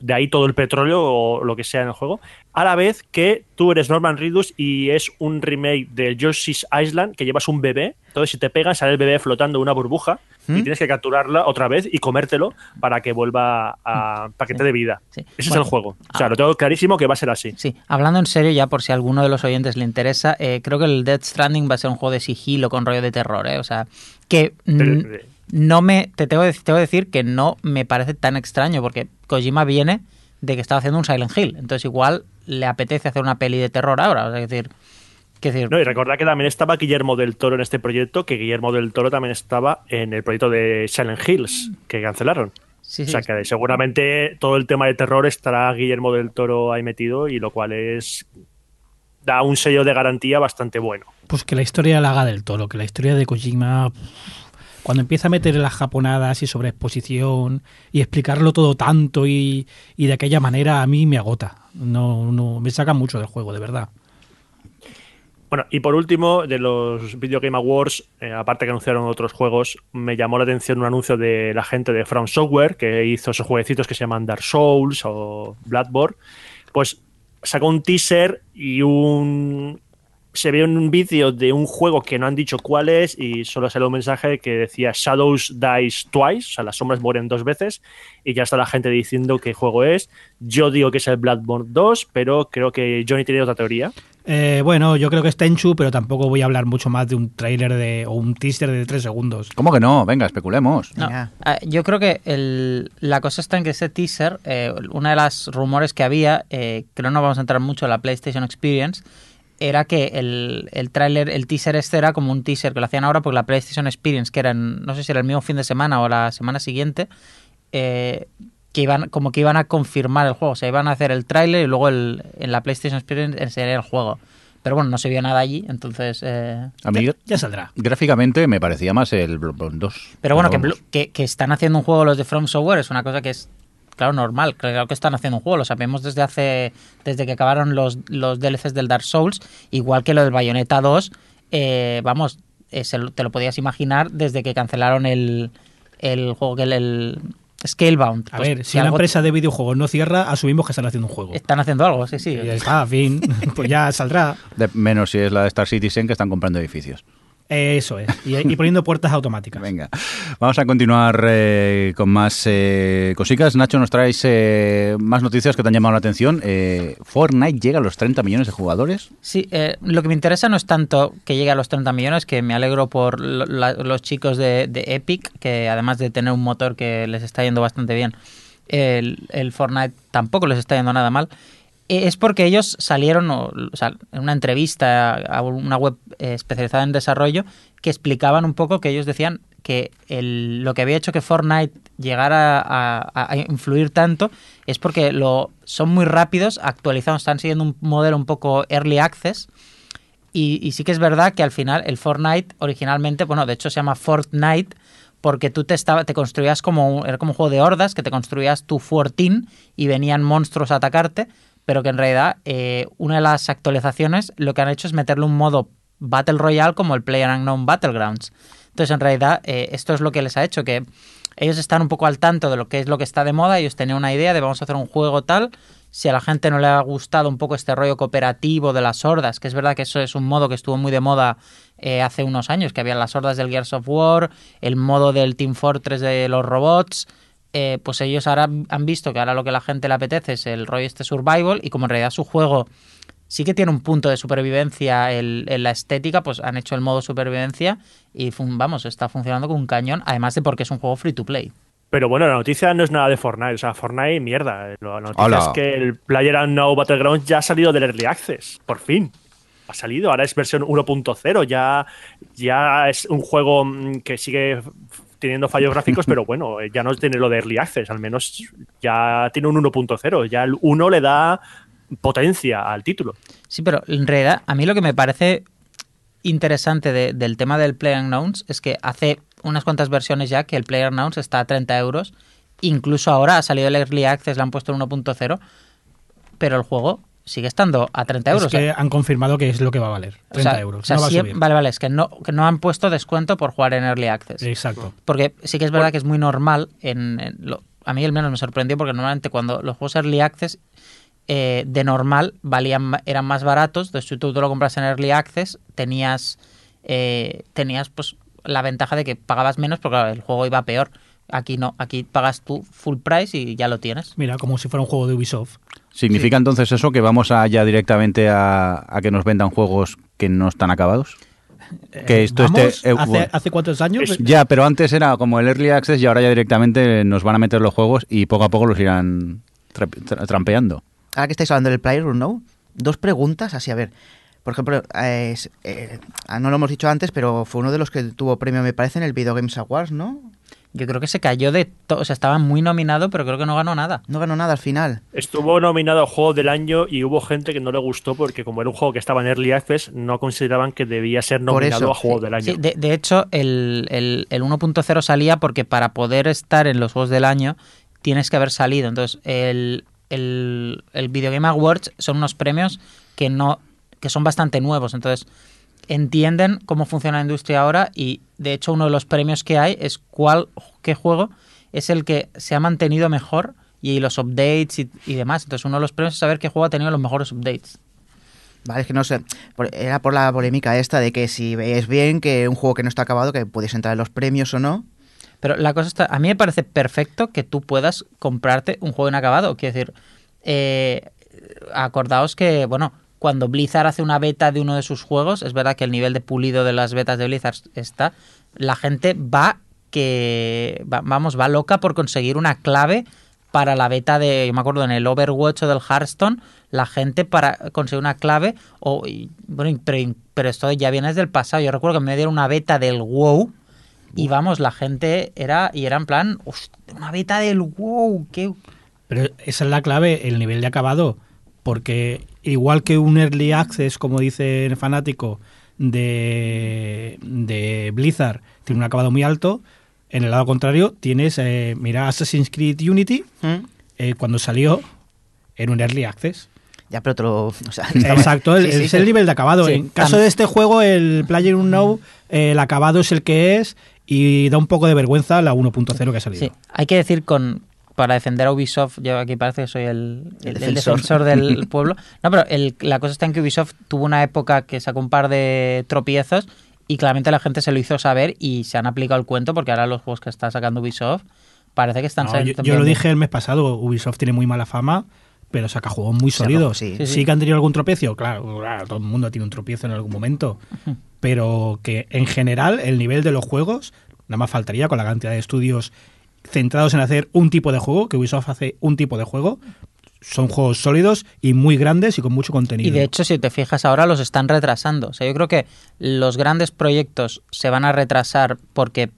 De ahí todo el petróleo o lo que sea en el juego. A la vez que tú eres Norman Reedus y es un remake de Yoshi's Island que llevas un bebé. Entonces, si te pegan, sale el bebé flotando en una burbuja y ¿Mm? tienes que capturarla otra vez y comértelo para que vuelva a paquete de vida. Sí. Ese es el juego. O sea, ah. lo tengo clarísimo que va a ser así. Sí, hablando en serio, ya por si a alguno de los oyentes le interesa, eh, creo que el Death Stranding va a ser un juego de sigilo con rollo de terror, ¿eh? O sea, que mm, no me. Te tengo, que- te tengo que decir que no me parece tan extraño, porque Kojima viene de que estaba haciendo un Silent Hill. Entonces, igual le apetece hacer una peli de terror ahora. O sea, es decir. Que decir No, y recordad que también estaba Guillermo del Toro en este proyecto, que Guillermo del Toro también estaba en el proyecto de Silent Hills, que cancelaron. sí, o sí, sea que seguramente todo el tema de terror estará Guillermo del Toro ahí metido, y lo cual es da un sello de garantía bastante bueno. Pues que la historia la haga del toro, que la historia de Kojima, cuando empieza a meter las japonadas y sobre exposición y explicarlo todo tanto y, y de aquella manera, a mí me agota. No, no, me saca mucho del juego, de verdad. Bueno, y por último, de los Video Game Awards, eh, aparte que anunciaron otros juegos, me llamó la atención un anuncio de la gente de From Software, que hizo esos jueguecitos que se llaman Dark Souls o Bloodborne. Pues sacó un teaser y un. Se ve un vídeo de un juego que no han dicho cuál es y solo salió un mensaje que decía Shadows Dies Twice, o sea, las sombras mueren dos veces y ya está la gente diciendo qué juego es. Yo digo que es el Bloodborne 2, pero creo que Johnny tiene otra teoría. Eh, bueno, yo creo que es Tenchu, pero tampoco voy a hablar mucho más de un tráiler de, o un teaser de tres segundos. ¿Cómo que no? Venga, especulemos. No, ah, yo creo que el- la cosa está en que ese teaser, eh, una de las rumores que había, eh, que no nos vamos a entrar mucho en la PlayStation Experience, era que el, el tráiler, el teaser este era como un teaser que lo hacían ahora porque la PlayStation Experience, que era en- no sé si era el mismo fin de semana o la semana siguiente, eh, que iban como que iban a confirmar el juego, o sea, iban a hacer el tráiler y luego el, en la PlayStation Experience enseñaría el juego. Pero bueno, no se vio nada allí, entonces... eh, A mí, Ya, ya saldrá. gráficamente, me parecía más el Bloodborne 2. Pero bueno, que, están haciendo un juego los de From Software es una cosa que es, claro, normal. Claro que están haciendo un juego, lo sabemos desde hace desde que acabaron los, los DLCs del Dark Souls, igual que lo del Bayonetta 2. eh, vamos, eh, se lo- te lo podías imaginar desde que cancelaron el, el juego, que el, el Scalebound. A Pues, ver, si una algo- empresa de videojuegos no cierra, asumimos que están haciendo un juego. Están haciendo algo, sí, sí. Y ya está, fin. <laughs> Pues ya saldrá. De- menos si es la de Star Citizen que están comprando edificios. Eso es. Y, y poniendo puertas automáticas. Venga, vamos a continuar eh, con más eh, cositas. Nacho, nos traes eh, más noticias que te han llamado la atención. Eh, Fortnite llega a los 30 millones de jugadores. Sí, eh, lo que me interesa no es tanto que llegue a los 30 millones, que me alegro por lo- la- los chicos de, de Epic, que además de tener un motor que les está yendo bastante bien, el, el Fortnite tampoco les está yendo nada mal. Es porque ellos salieron, o, o sea, en una entrevista a una web especializada en desarrollo, que explicaban un poco que ellos decían que el- lo que había hecho que Fortnite llegara a, influir tanto es porque lo, son muy rápidos, actualizados, están siguiendo un modelo un poco early access. Y, y sí que es verdad que al final el Fortnite originalmente, bueno, de hecho se llama Fortnite porque tú te, estaba, te construías como era como un juego de hordas, que te construías tu fortín y venían monstruos a atacarte, pero que en realidad eh, una de las actualizaciones lo que han hecho es meterle un modo Battle Royale como el PlayerUnknown Battlegrounds. Entonces, en realidad, eh, esto es lo que les ha hecho, que ellos están un poco al tanto de lo que es lo que está de moda, ellos tenían una idea de vamos a hacer un juego tal, si a la gente no le ha gustado un poco este rollo cooperativo de las hordas, que es verdad que eso es un modo que estuvo muy de moda eh, hace unos años, que había las hordas del Gears of War, el modo del Team Fortress de los robots, eh, pues ellos ahora han visto que ahora lo que a la gente le apetece es el rollo este survival y como en realidad su juego sí que tiene un punto de supervivencia el- en la estética, pues han hecho el modo supervivencia y vamos, está funcionando con un cañón, además de porque es un juego free to play. Pero bueno, la noticia no es nada de Fortnite. O sea, Fortnite, mierda. La noticia Hola. es que el PlayerUnknown Battlegrounds ya ha salido del Early Access. Por fin. Ha salido. Ahora es versión 1.0. Ya, ya es un juego mm, que sigue teniendo fallos <laughs> gráficos, pero bueno, eh, ya no tiene lo de Early Access. Al menos ya tiene un 1.0. Ya el 1 le da potencia al título. Sí, pero en realidad a mí lo que me parece interesante de- del tema del PlayerUnknowns es que hace unas cuantas versiones ya que el PlayerUnknowns está a 30 euros. Incluso ahora ha salido el Early Access, le han puesto el 1.0, pero el juego sigue estando a 30 euros. Es que han confirmado que es lo que va a valer. 30 O sea, euros. o sea, no va a sí- subir. vale, vale, es que no, que no han puesto descuento por jugar en Early Access. Exacto. Porque sí que es verdad que es muy normal. En, en lo- a mí al menos me sorprendió porque normalmente cuando los juegos Early Access eh, de normal valían eran más baratos. Entonces si tú te lo compras en Early Access tenías eh, tenías pues la ventaja de que pagabas menos porque claro, el juego iba peor. Aquí no, aquí pagas tú full price y ya lo tienes. Mira, como si fuera un juego de Ubisoft. ¿Significa entonces eso que vamos a ya directamente a, a que nos vendan juegos que no están acabados? Que esto Vamos, esté- eh, hace, bueno. ¿Hace cuántos años? Ya, pero antes era como el Early Access y ahora ya directamente nos van a meter los juegos y poco a poco los irán tra- tra- trampeando. Ahora que estáis hablando del PlayerUnknown, dos preguntas así, a ver. Por ejemplo, eh, eh, ah, no lo hemos dicho antes, pero fue uno de los que tuvo premio, me parece, en el Video Games Awards, ¿no? Yo creo que se cayó de todo. O sea, estaba muy nominado, pero creo que no ganó nada. No ganó nada al final. Estuvo nominado a Juego del Año y hubo gente que no le gustó porque como era un juego que estaba en Early Access, no consideraban que debía ser nominado eso, a Juego sí, del Año. Sí, de, de hecho, el, el, el 1.0 salía porque para poder estar en los juegos del año tienes que haber salido. Entonces, el, el, el Video Game Awards son unos premios que no que son bastante nuevos. Entonces, entienden cómo funciona la industria ahora y, de hecho, uno de los premios que hay es cuál, qué juego es el que se ha mantenido mejor y los updates y, y demás. Entonces, uno de los premios es saber qué juego ha tenido los mejores updates. Vale, es que no sé. Era por la polémica esta de que si veis bien que un juego que no está acabado, que puedes entrar en los premios o no. Pero la cosa está, a mí me parece perfecto que tú puedas comprarte un juego inacabado. Quiero decir, eh, acordaos que, bueno, cuando Blizzard hace una beta de uno de sus juegos, es verdad que el nivel de pulido de las betas de Blizzard está, la gente va que, va- vamos, va loca por conseguir una clave para la beta de, yo me acuerdo en el Overwatch o del Hearthstone, la gente para conseguir una clave, o, y- bueno, pero, pero esto ya viene desde el pasado, yo recuerdo que me dieron una beta del WoW, y vamos, la gente era, y era en plan, "Hostia, una beta del WoW, qué... Pero esa es la clave, el nivel de acabado. Porque igual que un early access, como dice el fanático, de, de Blizzard, tiene un acabado muy alto, en el lado contrario tienes, eh, mira, Assassin's Creed Unity, ¿Mm? eh, cuando salió, era un early access. Ya, pero otro. O sea, <laughs> Exacto, el- Sí, sí. es el nivel de acabado. En caso de este juego, el Player Unknown, eh, el acabado es el que es y da un poco de vergüenza la 1.0 que ha salido. Sí, hay que decir con para defender a Ubisoft, yo aquí parece que soy el, El el- el defensor. defensor del <laughs> pueblo. No, pero el- la cosa está en que Ubisoft tuvo una época que sacó un par de tropiezos y claramente la gente se lo hizo saber y se han aplicado el cuento porque ahora los juegos que está sacando Ubisoft parece que están No, yo, saliendo yo lo dije el mes pasado, Ubisoft tiene muy mala fama, pero saca juegos muy sólidos. sí. Sí, Sí, sí. que han tenido algún tropiezo, claro, claro, todo el mundo tiene un tropiezo en algún momento, pero que en general el nivel de los juegos, nada más faltaría con la cantidad de estudios centrados en hacer un tipo de juego, que Ubisoft hace un tipo de juego, son juegos sólidos y muy grandes y con mucho contenido. Y de hecho, si te fijas ahora, los están retrasando. O sea, yo creo que los grandes proyectos se van a retrasar porque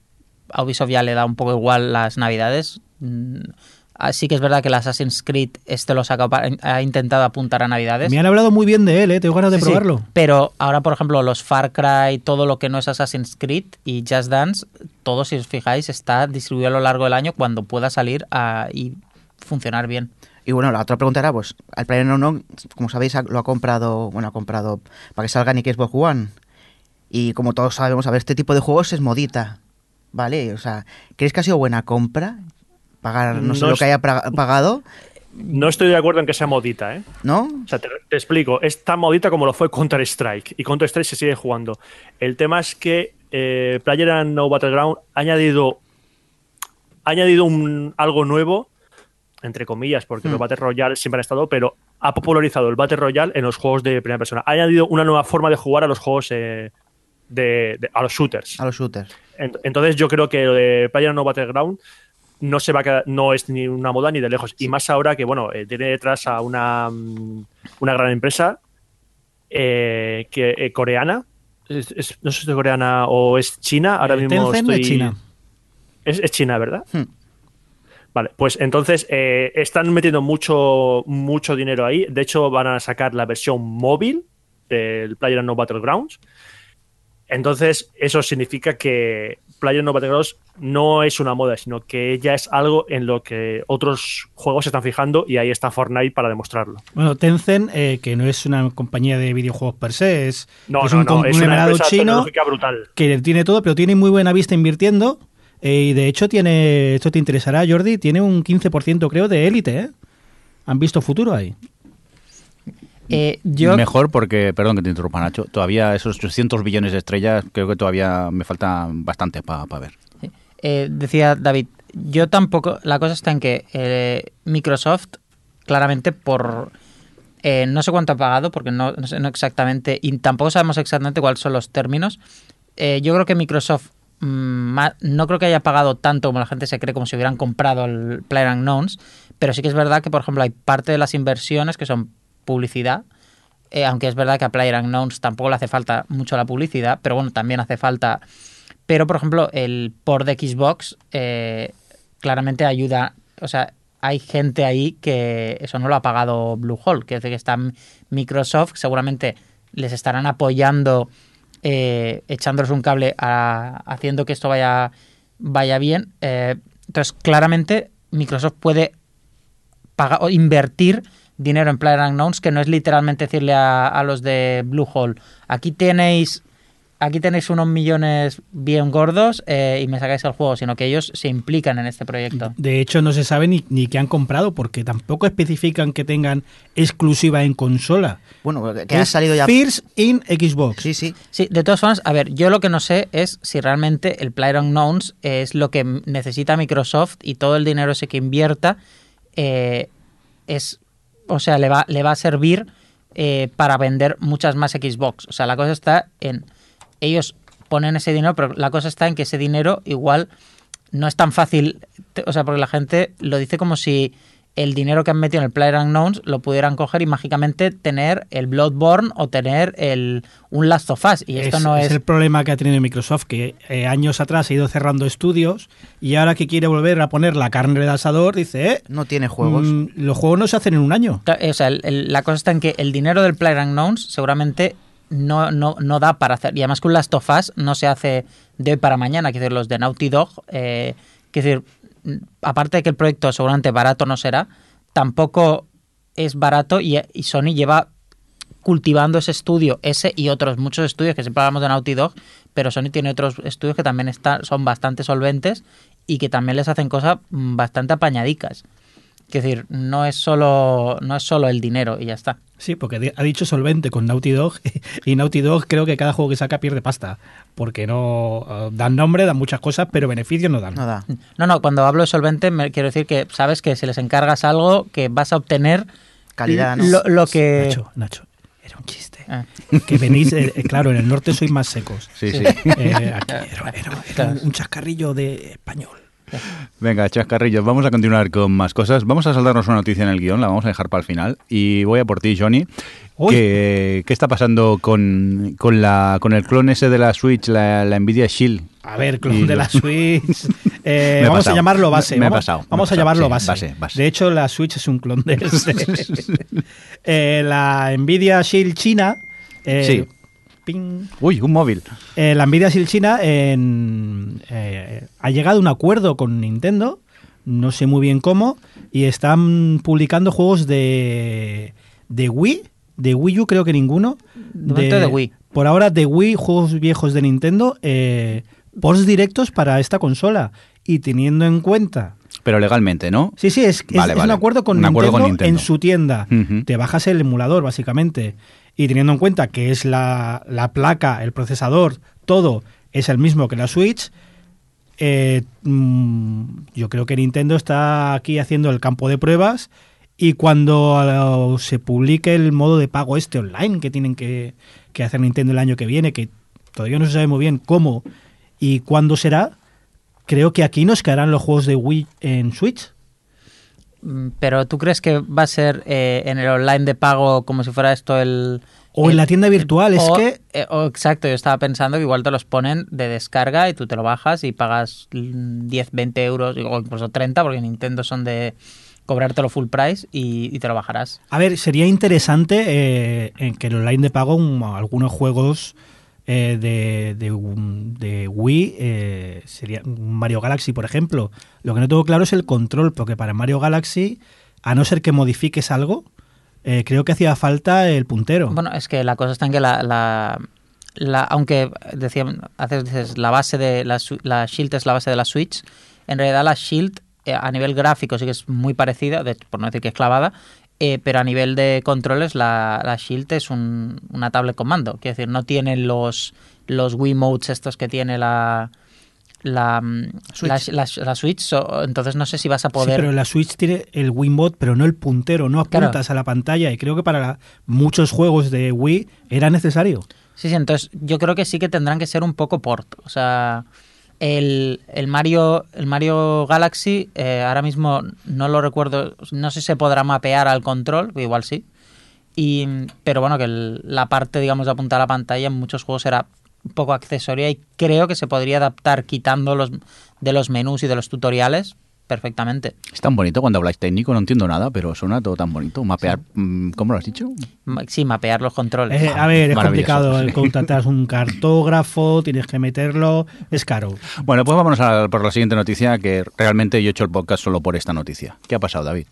a Ubisoft ya le da un poco igual las navidades. Así que es verdad que el Assassin's Creed este lo saca ha intentado apuntar a navidades. Me han hablado muy bien de él, ¿eh? tengo ganas de Sí, sí. probarlo. Pero ahora, por ejemplo, los Far Cry, todo lo que no es Assassin's Creed y Just Dance, todo, si os fijáis, está distribuido a lo largo del año cuando pueda salir a- y funcionar bien. Y bueno, la otra pregunta era, pues, al Player no, como sabéis, lo ha comprado, bueno, ha comprado para que salga en Xbox One. Y como todos sabemos, a ver, este tipo de juegos es modita, ¿vale? O sea, ¿creéis que ha sido buena compra? Pagar, no sé lo que haya pagado, No estoy de acuerdo en que sea modita, ¿eh? ¿no? O sea, te, te explico, es tan modita como lo fue Counter-Strike. Y Counter-Strike se sigue jugando. El tema es que eh, Player No Battleground ha añadido, ha añadido un, algo nuevo, entre comillas, porque los Battle Royale siempre han estado, pero ha popularizado el Battle Royale en los juegos de primera persona. Ha añadido una nueva forma de jugar a los juegos, eh, de, de- a los shooters. A los shooters. Ent- Entonces yo creo que lo de Player No Battleground no se va a quedar- no es ni una moda ni de lejos. Y más ahora que bueno, eh, tiene detrás a una, mm, una gran empresa eh, que eh, coreana. Es- es- no sé si es coreana o es china. Ahora mismo estoy. es China. Es, es China, ¿verdad? Hmm. Vale, pues entonces están metiendo mucho, mucho dinero ahí. De hecho, van a sacar la versión móvil del Player No Battlegrounds. Entonces, eso significa que Player No Battlegrounds no es una moda, sino que ya es algo en lo que otros juegos se están fijando y ahí está Fortnite para demostrarlo. Bueno, Tencent, eh, que no es una compañía de videojuegos per se, es, No, es no, un no, conglomerado chino brutal. que tiene todo, pero tiene muy buena vista invirtiendo. eh, y de hecho tiene, esto te interesará, Jordi, tiene un 15% creo de élite, ¿eh? Han visto futuro ahí. Eh, yo, Mejor porque, perdón que te interrumpa Nacho, todavía esos 300 billones de estrellas creo que todavía me faltan bastante para ver. eh, decía David, yo tampoco, la cosa está en que eh, Microsoft, claramente por... no sé cuánto ha pagado, porque no, no sé no exactamente, y tampoco sabemos exactamente cuáles son los términos. Yo creo que Microsoft mm, no creo que haya pagado tanto como la gente se cree, como si hubieran comprado el PlayerUnknown's, pero sí que es verdad que, por ejemplo, hay parte de las inversiones que son publicidad, eh, aunque es verdad que a PlayerUnknown's tampoco le hace falta mucho la publicidad, pero bueno, también hace falta... Pero, por ejemplo, el port de Xbox eh, claramente ayuda, o sea, hay gente ahí que eso no lo ha pagado Bluehole, que dice que está Microsoft, seguramente les estarán apoyando, eh, echándoles un cable, a- haciendo que esto vaya, vaya bien. Entonces, claramente, Microsoft puede pagar o invertir dinero en PlayerUnknown's, que no es literalmente decirle a, a los de Bluehole, aquí tenéis aquí tenéis unos millones bien gordos eh, y me sacáis el juego, sino que ellos se implican en este proyecto. De hecho, no se sabe ni, ni qué han comprado, porque tampoco especifican que tengan exclusiva en consola. Bueno, que ha salido ya... First in Xbox. Sí, sí. Sí, de todas formas, a ver, yo lo que no sé es si realmente el PlayerUnknown's es lo que necesita Microsoft y todo el dinero ese que invierta eh, es, o sea, le va, le va a servir eh, para vender muchas más Xbox. O sea, la cosa está en ellos ponen ese dinero, pero la cosa está en que ese dinero igual no es tan fácil, o sea, porque la gente lo dice como si el dinero que han metido en el Player Unknowns lo pudieran coger y mágicamente tener el Bloodborne o tener el un Last of Us. Y esto es, no es es... el problema que ha tenido Microsoft, que eh, años atrás ha ido cerrando estudios y ahora que quiere volver a poner la carne del asador, dice, eh, No tiene juegos. mm, los juegos no se hacen en un año. Cla- O sea, el- el- la cosa está en que el dinero del Player Unknowns seguramente no, no, no da para hacer. Y además que un Last of Us no se hace de hoy para mañana. Quiero decir, los de Naughty Dog, eh, quiero decir, aparte de que el proyecto seguramente barato no será, tampoco es barato y, Sony lleva cultivando ese estudio, ese y otros muchos estudios que siempre hablamos de Naughty Dog, pero Sony tiene otros estudios que también están, son bastante solventes y que también les hacen cosas mm, bastante apañadicas. Es decir, no es solo no es solo el dinero y ya está. Sí, porque ha dicho solvente con Naughty Dog <laughs> y Naughty Dog creo que cada juego que saca pierde pasta, porque no eh, dan nombre, dan muchas cosas, pero beneficios no dan. No da. No, no, cuando hablo de solvente me quiero decir que sabes que si les encargas algo que vas a obtener Calidad, ¿no? lo, lo que Nacho, Nacho, era un chiste. Ah. Que venís, eh, eh, claro, en el norte sois más secos. Sí, sí. Eh, aquí era, era- era Claro. un chascarrillo de español. <laughs> Venga, chascarrillos, vamos a continuar con más cosas. Vamos a saltarnos una noticia en el guion, la vamos a dejar para el final. Y voy a por ti, Johnny. ¿Qué, qué está pasando con, con, la, con el clon ese de la Switch, la, la Nvidia Shield? A ver, clon Y de la Switch. <laughs> Eh, vamos pasado. a llamarlo base. Me- me he vamos pasado, me vamos a llamarlo sí, base. base, base. De hecho, la Switch es un clon de ese. <laughs> Eh, la Nvidia Shield China. eh, Sí. Ping. Uy, un móvil. Eh, la Nvidia Shield China en, eh, ha llegado a un acuerdo con Nintendo, no sé muy bien cómo, y están publicando juegos de, de Wii, de Wii U creo que ninguno. De Wii. Por ahora de Wii, juegos viejos de Nintendo, eh, ports directos para esta consola. Y teniendo en cuenta... Pero legalmente, ¿no? Sí, sí, es, es- Vale, es un acuerdo con, Un Nintendo acuerdo con Nintendo. en su tienda. Te bajas el emulador, básicamente. Y teniendo en cuenta que es la, la placa, el procesador, todo es el mismo que la Switch, eh, mm, yo creo que Nintendo está aquí haciendo el campo de pruebas y cuando eh, se publique el modo de pago este online que tienen que, que hacer Nintendo el año que viene, que todavía no se sabe muy bien cómo y cuándo será, creo que aquí nos caerán los juegos de Wii en Switch. Mm, Pero ¿tú crees que va a ser eh, en el online de pago como si fuera esto el... O en la tienda virtual, es o- que eh, o exacto, yo estaba pensando que igual te los ponen de descarga y tú te lo bajas y pagas mm, 10, 20 euros o incluso 30 porque Nintendo son de cobrártelo full price y, y te lo bajarás. A ver, sería interesante eh, en que el online de pago un- algunos juegos eh, de, de, Wii, eh, sería Mario Galaxy, por ejemplo. Lo que no tengo claro es el control, porque para Mario Galaxy, a no ser que modifiques algo, eh, creo que hacía falta el puntero. Bueno, es que la cosa está en que la... la, la- aunque decía, haces la base de la, la Shield es la base de la Switch, en realidad la Shield eh, a nivel gráfico sí que es muy parecida, por no decir que es clavada, eh, pero a nivel de controles la, la Shield es un, una tablet con mando. Quiero decir, no tiene los, los Wiimotes estos que tiene la... La mm, Switch. la, la- la Switch, so- entonces no sé si vas a Sí, poder pero la Switch tiene el Wiimote, pero no el puntero, no Claro. apuntas a la pantalla. Y creo que para muchos juegos de Wii era necesario. Sí, sí, entonces yo creo que sí que tendrán que ser un poco port. O sea, el, el Mario el Mario Galaxy, eh, ahora mismo no lo recuerdo, no sé si se podrá mapear al control, igual sí. Y, pero bueno, que el- la parte, digamos, de apuntar a la pantalla en muchos juegos era poco accesoria y creo que se podría adaptar quitando los de los menús y de los tutoriales perfectamente. Es tan bonito cuando habláis técnico, no entiendo nada, pero suena todo tan bonito. Mapear, mm, ¿cómo lo has dicho? Sí, mapear los controles. Eh, a ver, es complicado. sí. el Contratas un <laughs> cartógrafo, tienes que meterlo, es caro. Bueno, pues vámonos a por la siguiente noticia, que realmente yo he hecho el podcast solo por esta noticia. ¿Qué ha pasado, David?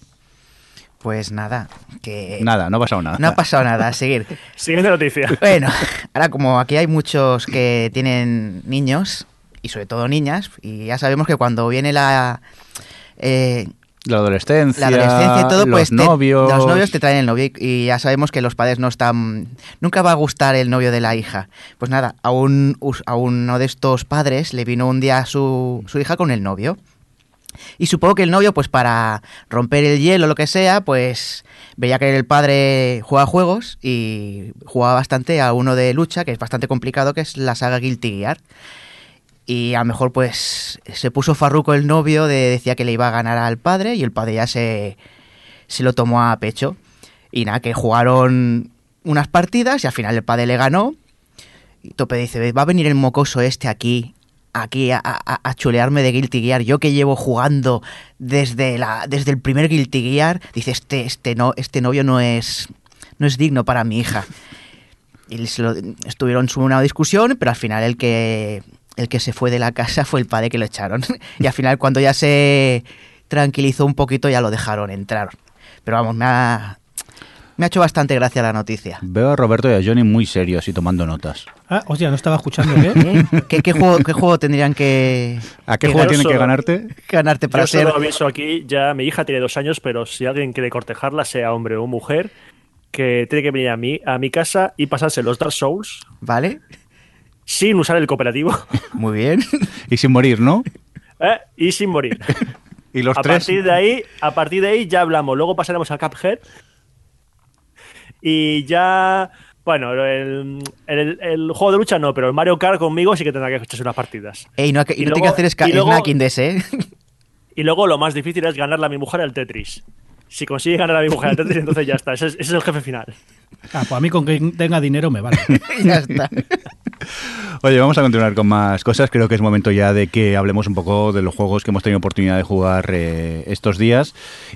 Pues nada, que... Nada, no ha pasado nada. No ha pasado nada, a seguir. <laughs> Siguiente noticia. Bueno, ahora como aquí hay muchos que tienen niños, y sobre todo niñas, y ya sabemos que cuando viene la... eh, La adolescencia, la adolescencia y todo, los pues te- novios... los novios te traen el novio y, y ya sabemos que los padres no están... Nunca va a gustar el novio de la hija. Pues nada, a, un, a uno de estos padres le vino un día su, su hija con el novio. Y supongo que el novio, pues para romper el hielo o lo que sea, pues veía que el padre juega juegos y jugaba bastante a uno de lucha, que es bastante complicado, que es la saga Guilty Gear. Y a lo mejor pues se puso farruco el novio, de, decía que le iba a ganar al padre y el padre ya se, se lo tomó a pecho. Y nada, que jugaron unas partidas y al final el padre le ganó. Y Tope dice, va a venir el mocoso este aquí, aquí a, chulearme de Guilty Gear. Yo que llevo jugando desde, la, desde el primer Guilty Gear. Dice, este, este, no, este novio no es, no es digno para mi hija. Y estuvieron en una discusión, pero al final el que, el que se fue de la casa fue el padre que lo echaron. <laughs> y al final cuando ya se tranquilizó un poquito ya lo dejaron entrar. Pero vamos, me ha, me ha hecho bastante gracia la noticia. Veo a Roberto y a Johnny muy serios y tomando notas. Ah, hostia, no estaba escuchando, ¿eh? ¿Eh? ¿Qué, qué juego, ¿Qué juego tendrían que, ¿A qué que juego tienen que ganarte? ganarte para Yo ser... solo aviso aquí, ya mi hija tiene dos años, pero si alguien quiere cortejarla, sea hombre o mujer, que tiene que venir a mí, a mi casa y pasarse los Dark Souls ¿Vale? Sin usar el cooperativo <laughs> Muy bien. Y sin morir, ¿no? <laughs> ¿eh? y sin morir. <laughs> Y los a tres. partir de ahí, a partir de ahí ya hablamos. Luego pasaremos a Cuphead y ya, bueno, el, el- el juego de lucha no, pero el Mario Kart conmigo sí que tendrá que echarse unas partidas. Ey, no, y Y no tiene que hacer ska- y luego- snacking de ese, ¿eh? Y luego lo más difícil es ganarle a mi mujer al Tetris. Si consigue ganar a mi mujer al Tetris, entonces ya está. Ese es, ese es el jefe final. Ah, pues a mí con que tenga dinero me vale. <laughs> Ya está. Oye, vamos a continuar con más cosas. Creo que es momento ya de que hablemos un poco de los juegos que hemos tenido oportunidad de jugar eh, estos días.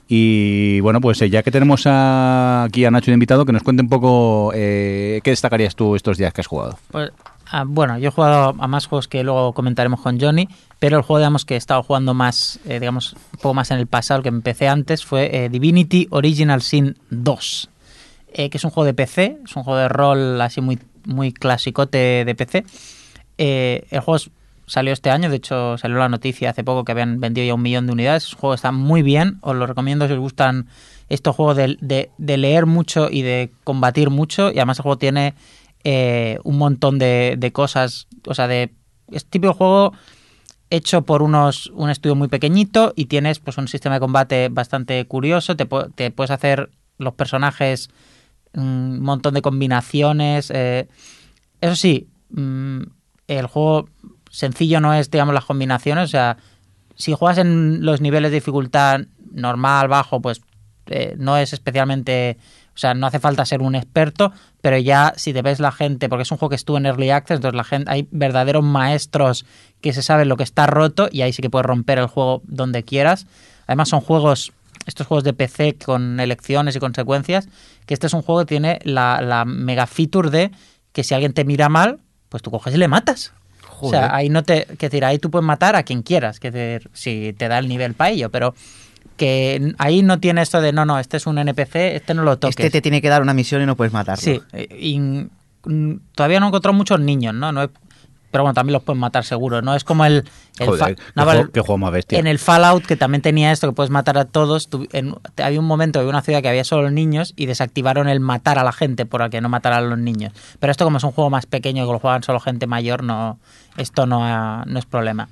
Y bueno, pues eh, ya que tenemos a- aquí a Nacho de invitado, que nos cuente un poco eh, qué destacarías tú estos días que has jugado. Pues, ah, bueno, yo he jugado a más juegos que luego comentaremos con Johnny, pero el juego, digamos, que he estado jugando más, eh, digamos, un poco más en el pasado, el que empecé antes, fue eh, Divinity Original Sin 2, eh, que es un juego de PC, es un juego de rol así muy, muy clasicote de PC. Eh, el juego salió este año, de hecho salió la noticia hace poco que habían vendido ya un millón de unidades. El juego está muy bien, os lo recomiendo si os gustan estos juegos de- de leer mucho y de combatir mucho. Y además el juego tiene eh, un montón de, de cosas, o sea, de es típico juego hecho por unos un estudio muy pequeñito y tienes pues un sistema de combate bastante curioso. Te, pu- te puedes hacer los personajes mm, un montón de combinaciones. eh, eso sí, mm, el juego sencillo no es, digamos, las combinaciones. O sea, si juegas en los niveles de dificultad normal, bajo, pues eh, no es especialmente. O sea, no hace falta ser un experto, pero ya si te ves la gente, porque es un juego que estuvo en Early Access, entonces la gente, hay verdaderos maestros que se saben lo que está roto y ahí sí que puedes romper el juego donde quieras. Además son juegos, estos juegos de PC con elecciones y consecuencias, que este es un juego que tiene la, la mega feature de que si alguien te mira mal, pues tú coges y le matas. O sea, ahí no te, que decir, ahí tú puedes matar a quien quieras, que decir, si te da el nivel para ello, pero que ahí no tiene esto de no, no, este es un NPC, este no lo toques. Este te tiene que dar una misión y no puedes matarlo. Sí, y, todavía no he encontrado muchos niños, ¿no? no he- pero bueno, también los pueden matar seguro, ¿no? Es como el... el Joder, fa- qué, no, juego, vale, qué juego más bestia. en el Fallout, que también tenía esto, que puedes matar a todos, tu- en- había un momento, había una ciudad que había solo niños y desactivaron el matar a la gente por que no mataran a los niños. Pero esto como es un juego más pequeño que lo juegan solo gente mayor, no esto no, ha- no es problema.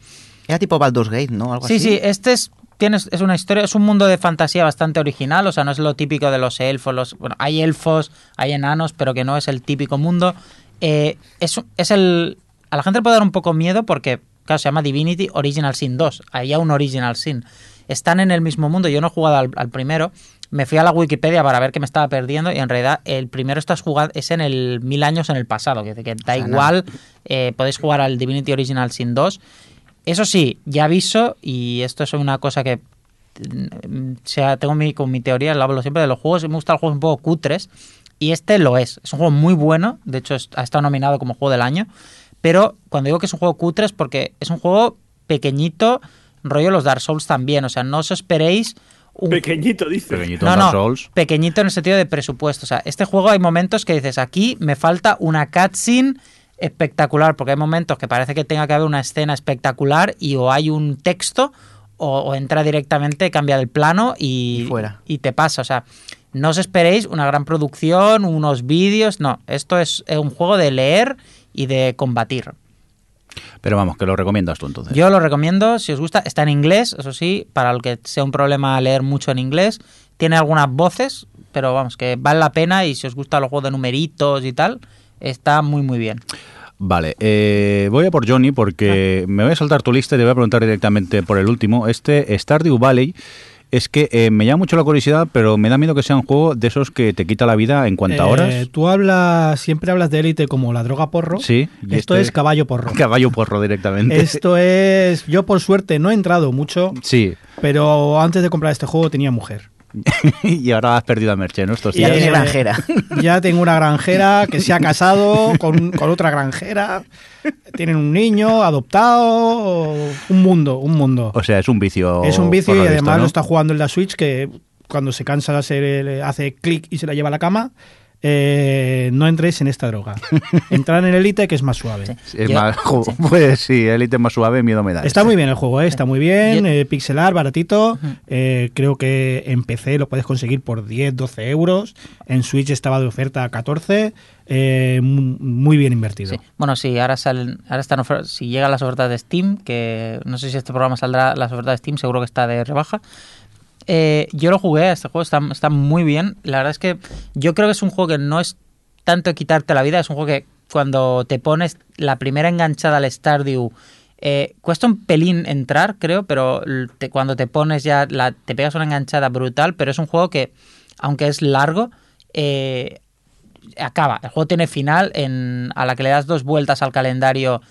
Era tipo Baldur's Gate, ¿no? Algo Sí, así. sí, este es, tienes, es una historia, es un mundo de fantasía bastante original, o sea, no es lo típico de los elfos, los, bueno, hay elfos, hay enanos, pero que no es el típico mundo. Eh, es, es el... A la gente le puede dar un poco miedo porque, claro, se llama Divinity Original Sin 2, había un Original Sin. Están en el mismo mundo, yo no he jugado al, al primero, me fui a la Wikipedia para ver qué me estaba perdiendo y en realidad el primero estás jugando es en el mil años en el pasado, que, que da O sea, igual, eh, podéis jugar al Divinity Original Sin 2. Eso sí, ya aviso, y esto es una cosa que mm, o sea, tengo mi, con mi teoría, lo hablo siempre de los juegos, y me gustan los juegos un poco cutres, y este lo es. Es un juego muy bueno, de hecho es- ha estado nominado como juego del año, pero cuando digo que es un juego cutre es porque es un juego pequeñito, rollo los Dark Souls también, o sea, no os esperéis un Pequeñito, dice. Pequeñito no, Dark no, Souls. pequeñito en el sentido de presupuesto. O sea, este juego hay momentos que dices, aquí me falta una cutscene espectacular, porque hay momentos que parece que tenga que haber una escena espectacular y o hay un texto o, o entra directamente, cambia el plano y, Y fuera. y te pasa. O sea, no os esperéis una gran producción, unos vídeos, no. Esto es un juego de leer y de combatir. Pero vamos, que lo recomiendas tú entonces. Yo lo recomiendo, si os gusta, está en inglés, eso sí, para el que sea un problema leer mucho en inglés. Tiene algunas voces, pero vamos, que vale la pena y si os gusta los juegos de numeritos y tal, está muy muy bien. Vale, eh, voy a por Johnny porque me voy a saltar tu lista y te voy a preguntar directamente por el último. Este Stardew Valley es que eh, me llama mucho la curiosidad, pero me da miedo que sea un juego de esos que te quita la vida en cuanto a Eh, horas. Tú hablas, siempre hablas de élite como la droga porro. Sí, y Esto este- es caballo porro. Caballo porro directamente. Esto es. Yo, por suerte, no he entrado mucho, Sí, pero antes de comprar este juego tenía mujer. <laughs> y ahora has perdido a Merche, ¿no? Estos Y ya días. tiene Eh, granjera. <laughs> Ya tengo una granjera que se ha casado con, con otra granjera. Tienen un niño adoptado. Un mundo, un mundo. O sea, es un vicio. es un vicio y visto, además ¿no? lo está jugando en la Switch que cuando se cansa se le hace clic y se la lleva a la cama. Eh, no entréis en esta droga. <laughs> Entrar en el Elite que es más suave. Es Yo- más, jo- <laughs> pues sí, el ítem más suave, miedo me da. Está muy bien el juego, ¿eh? está muy bien, Yo- eh, pixelar, baratito. Eh, creo que en PC lo puedes conseguir por 10, 12 euros. En Switch estaba de oferta a 14. eh, mu- muy bien invertido. Sí. Bueno, sí, ahora salen, ahora están si llegan las ofertas de Steam, que no sé si este programa saldrá las ofertas de Steam, seguro que está de rebaja. Eh, yo lo jugué, este juego está, muy bien. La verdad es que yo creo que es un juego que no es tanto quitarte la vida, es un juego que cuando te pones la primera enganchada al Stardew, eh, cuesta un pelín entrar, creo, pero cuando te pones ya, te pegas una enganchada brutal, pero es un juego que, aunque es largo, eh, acaba. El juego tiene final, en, a la que le das dos vueltas al calendario,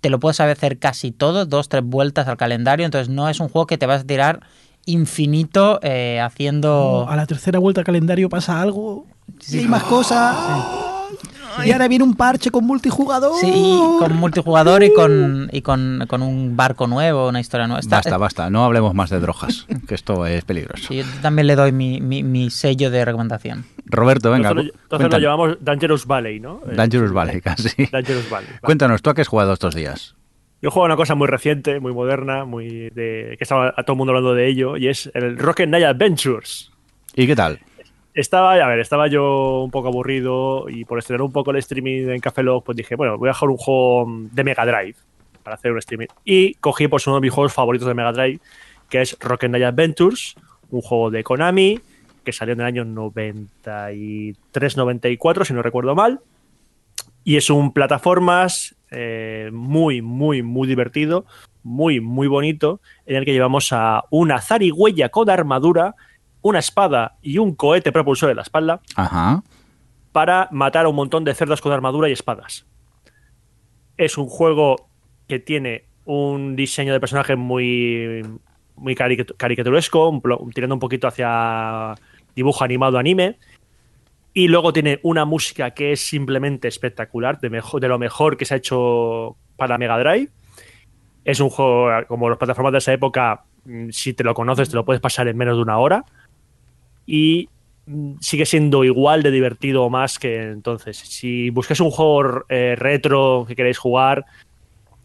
te lo puedes hacer casi todo, dos, tres vueltas al calendario, entonces no es un juego que te vas a tirar infinito eh, haciendo... a la tercera vuelta al calendario pasa algo. Sí. y hay más cosas. Y ahora viene un parche con multijugador. Sí, y con multijugador y con, y con, con un barco nuevo, una historia nueva. Está- Basta, basta, no hablemos más de drogas, <laughs> que esto es peligroso. Sí, yo también le doy mi, mi, mi sello de recomendación. Roberto, venga, entonces, lo- entonces lo llamamos Dangerous Valley, ¿no? Eh, Dangerous Valley, <laughs> casi. Dangerous Valley. vale. Cuéntanos, ¿tú a qué has jugado estos días? Yo juego una cosa muy reciente, muy moderna, muy de, que estaba a todo el mundo hablando de ello, y es el Rocket Knight Adventures. ¿Y qué tal? Estaba, a ver, estaba yo un poco aburrido y por estrenar un poco el streaming en Café Lock, pues dije, bueno, voy a jugar un juego de Mega Drive para hacer un streaming. Y cogí pues uno de mis juegos favoritos de Mega Drive, que es Rocket Knight Adventures, un juego de Konami que salió en el año 93-94, si no recuerdo mal. Y es un plataformas eh, muy, muy, muy divertido, muy, muy bonito, en el que llevamos a una zarigüeya con armadura, una espada y un cohete propulsor en la espalda Ajá. para matar a un montón de cerdos con armadura y espadas. Es un juego que tiene un diseño de personaje muy, muy caricat- caricaturesco, un tirando un poquito hacia dibujo animado anime. Y luego tiene una música que es simplemente espectacular, de, lo mejor que se ha hecho para Mega Drive. Es un juego, como las plataformas de esa época, mm, si te lo conoces, te lo puedes pasar en menos de una hora. Y mm, sigue siendo igual de divertido o más que entonces. Si buscáis un juego eh, retro que queréis jugar,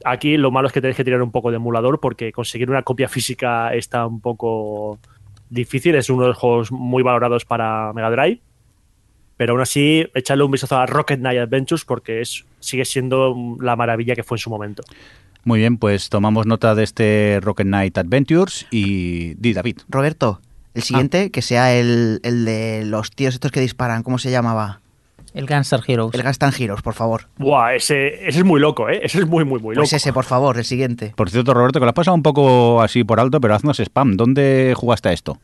aquí lo malo es que tenéis que tirar un poco de emulador porque conseguir una copia física está un poco difícil. Es uno de los juegos muy valorados para Mega Drive. Pero aún así, echarle un vistazo a Rocket Knight Adventures porque es, sigue siendo la maravilla que fue en su momento. Muy bien, pues tomamos nota de este Rocket Knight Adventures y di David. Roberto, el siguiente, que sea el, el de los tíos estos que disparan, ¿cómo se llamaba? El Gunstar Heroes. El Gastan Heroes, por favor. Buah, ese, ese es muy loco, ¿eh? Ese es muy, muy, muy loco. Pues ese, por favor, el siguiente. Por cierto, Roberto, que lo has pasado un poco así por alto, pero haznos spam. ¿Dónde jugaste a esto?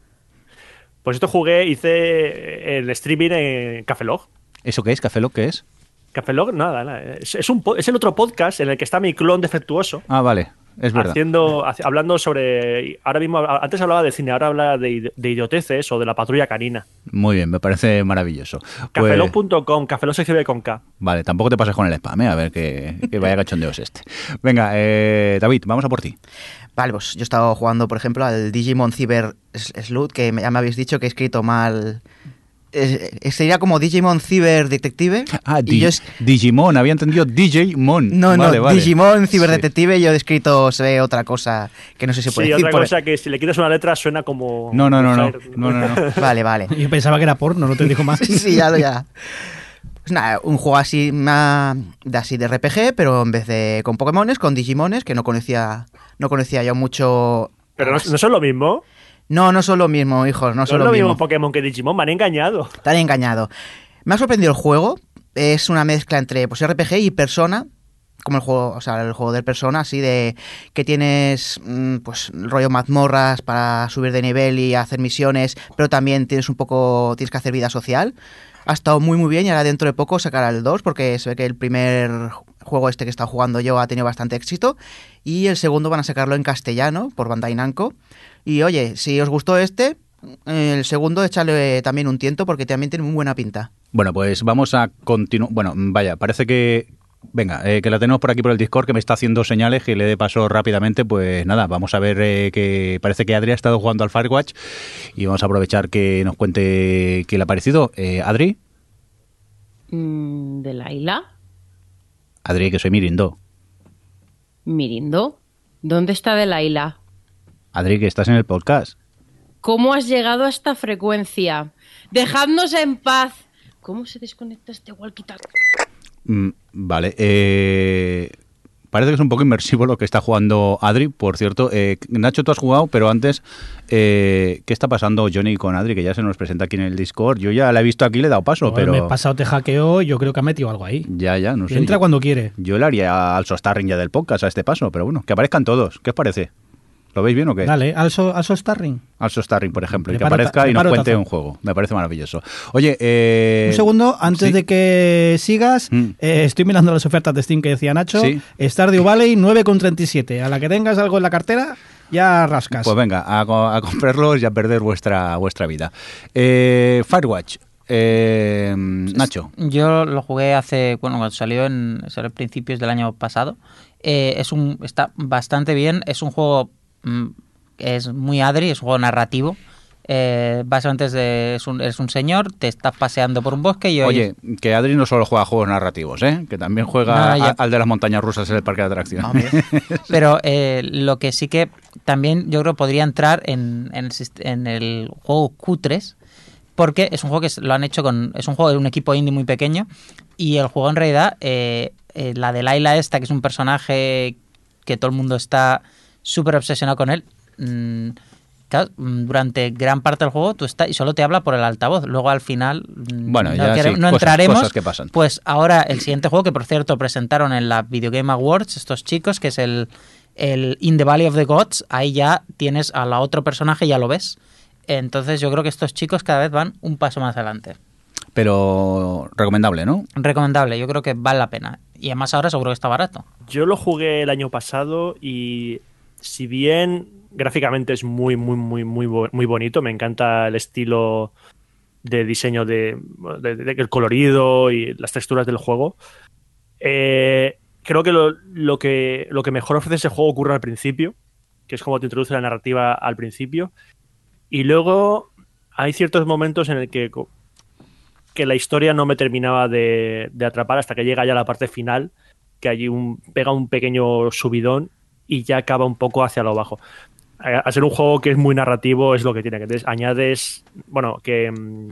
Pues esto jugué, hice el streaming en Café Log. ¿Eso qué es? ¿Café Lock qué es? Café Log, nada, nada. Es, es un, es el otro podcast en el que está mi clon defectuoso. Ah, vale, es verdad. Haciendo, hablando sobre. Ahora mismo, antes hablaba de cine, ahora habla de, de idioteces o de la patrulla canina. Muy bien, me parece maravilloso. Pues- Cafelog.com, Cafelog se escribe con K. Vale, tampoco te pases con el spam, ¿eh? a ver que, que vaya cachondeos este. Venga, eh, David, vamos a por ti. Vale, pues yo he estado jugando, por ejemplo, al Digimon Cyber Sleuth, que ya me habéis dicho que he escrito mal. Sería como Digimon Cyber Detective. Ah, y Di- yo es- Digimon, había entendido DJ Mon. No, Vale, no, vale. Digimon Cyber Sí. Detective, yo he escrito se ve otra cosa que no sé si se puede Sí, decir. otra por- cosa que si le quitas una letra suena como. No, no, no, no, no, no, no. <laughs> Vale, vale. Yo pensaba que era porno, no te digo más. <laughs> sí, ya, lo- ya. Pues nada, un juego así, más de así de RPG, pero en vez de con Pokémones, con Digimones, que no conocía, no conocía yo mucho. Pero no, no son lo mismo. No, no son lo mismo, hijos, no son lo mismo mismo. Pokémon que Digimon, me han engañado. Están engañado. Me ha sorprendido el juego. Es una mezcla entre pues, RPG y Persona. Como el juego, o sea, el juego de Persona, así de que tienes mm, pues rollo mazmorras para subir de nivel y hacer misiones, pero también tienes un poco, tienes que hacer vida social. Ha estado muy muy bien y ahora dentro de poco sacará el 2 porque se ve que el primer juego este que he estado jugando yo ha tenido bastante éxito y el segundo van a sacarlo en castellano por Bandai Namco. Y oye, si os gustó este, el segundo échale también un tiento porque también tiene muy buena pinta. Bueno, pues vamos a continuar. Bueno, vaya, parece que. Venga, eh, que la tenemos por aquí por el Discord que me está haciendo señales que le dé paso rápidamente. Pues nada, vamos a ver eh, que parece que Adri ha estado jugando al Firewatch y vamos a aprovechar que nos cuente qué le ha parecido. Eh, Adri, Mm, ¿De Laila? Adri, que soy Mirindo. ¿Mirindo? ¿Dónde está de Laila? Adri, que estás en el podcast. ¿Cómo has llegado a esta frecuencia? ¡Dejadnos en paz! ¿Cómo se desconecta este walkie-talkie? Mm, vale, eh, parece que es un poco inmersivo lo que está jugando Adri. Por cierto, eh, Nacho, tú has jugado, pero antes, eh, ¿qué está pasando Johnny con Adri? Que ya se nos presenta aquí en el Discord. Yo ya la he visto aquí, le he dado paso, Joder, pero. Me he pasado, te hackeó, yo creo que ha metido algo ahí. Ya, ya, no sé. Entra yo, cuando quiere. yo le haría al Starring ya del podcast a este paso, pero bueno, que aparezcan todos. ¿Qué os parece? ¿Lo veis bien o qué? Dale, al, so, al Starring. Al Starring, por ejemplo, y que aparezca y nos cuente tazo. un juego. Me parece maravilloso. Oye, eh. Un segundo, antes sí. de que sigas, Mm. eh, estoy mirando las ofertas de Steam que decía Nacho. Sí. Stardew Valley 9,37. A la que tengas algo en la cartera, ya rascas. Pues venga, a, a comprarlos y a perder vuestra, vuestra vida. Eh, Firewatch. Eh, Nacho. Yo lo jugué hace, bueno, cuando salió en salió a principios del año pasado. Eh, es un, está bastante bien. Es un juego, es muy adri, es un juego narrativo. Eh, básicamente es, de- es, un, es un señor, te estás paseando por un bosque y oyes- Oye, que Adri no solo juega juegos narrativos, ¿eh? que también juega No, a- al de las montañas rusas en el parque de atracciones. <laughs> Pero eh, lo que sí que también yo creo podría entrar en, en el, sist- en el juego Q3, porque es un juego que lo han hecho con. Es un juego de un equipo indie muy pequeño. Y el juego en realidad, eh, la de Laila esta, que es un personaje que todo el mundo está súper obsesionado con él. mm, claro, mm, durante gran parte del juego tú estás y solo te habla por el altavoz. Luego al final mm, Bueno, no, ya sí, no cosas- entraremos. cosas que pasan. Pues ahora el siguiente juego, que por cierto presentaron en la Video Game Awards estos chicos, que es el, el In the Valley of the Gods, ahí ya tienes a la otro personaje, ya lo ves. Entonces yo creo que estos chicos cada vez van un paso más adelante. Pero recomendable, ¿no? Recomendable, yo creo que vale la pena. Y además ahora seguro que está barato. Yo lo jugué el año pasado y si bien gráficamente es muy, muy, muy, muy, muy bonito, me encanta el estilo de diseño de, el colorido y las texturas del juego. eh, creo que lo, que lo que mejor ofrece ese juego ocurre al principio, que es como te introduce la narrativa al principio. Y luego hay ciertos momentos en el que, que la historia no me terminaba de, atrapar hasta que llega ya la parte final, que allí pega un pequeño subidón y ya acaba un poco hacia lo bajo. A, a ser un juego que es muy narrativo es lo que tiene, entonces añades, bueno, que mm,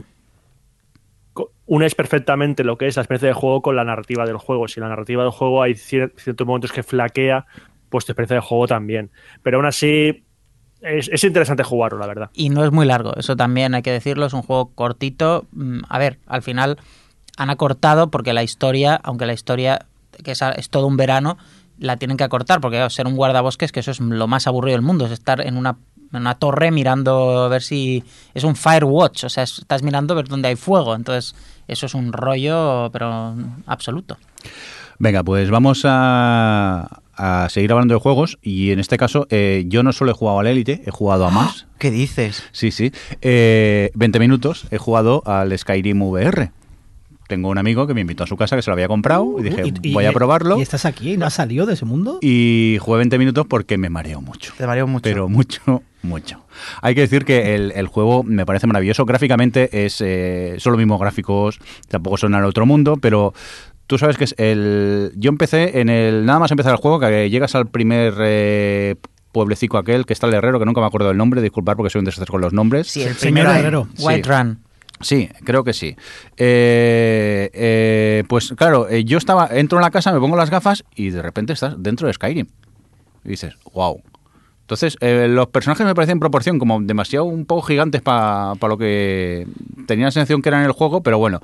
unes perfectamente lo que es la experiencia de juego con la narrativa del juego. Si la narrativa del juego hay cier- ciertos momentos que flaquea, pues tu experiencia de juego también. Pero aún así es, es interesante jugarlo, la verdad. Y no es muy largo, eso también hay que decirlo, es un juego cortito. Mm, A ver, al final han acortado porque la historia, aunque la historia que es, es todo un verano, la tienen que acortar porque ser un guardabosques, que eso es lo más aburrido del mundo, es estar en una, en una torre mirando a ver si es un firewatch, o sea, es- estás mirando a ver dónde hay fuego, entonces eso es un rollo, pero absoluto. Venga, pues vamos a, a seguir hablando de juegos y en este caso eh, yo no solo he jugado al Elite, he jugado a más. ¿Qué dices? Sí, sí. Eh, 20 minutos he jugado al Skyrim VR. Tengo un amigo que me invitó a su casa que se lo había comprado y dije, Uh, Y- y- voy a probarlo. ¿Y estás aquí? ¿No has salido de ese mundo? Y jugué 20 minutos porque me mareo mucho. Te mareo mucho. Pero mucho, mucho. Hay que decir que el, el juego me parece maravilloso. Gráficamente es eh, son los mismos gráficos, tampoco son al otro mundo, pero tú sabes que es el. Yo empecé en el. Nada más empezar el juego, que llegas al primer eh, pueblecico aquel que está el herrero, que nunca me acuerdo del nombre, disculpar porque soy un desastre con los nombres. Sí, el primero. Herrero. Sí. White Run. Sí, creo que sí. Eh, eh, pues claro, eh, yo estaba, entro en la casa, me pongo las gafas y de repente estás dentro de Skyrim. Y dices, wow. Entonces, eh, los personajes me parecen en proporción como demasiado un poco gigantes para lo que tenía la sensación que eran en el juego, pero bueno,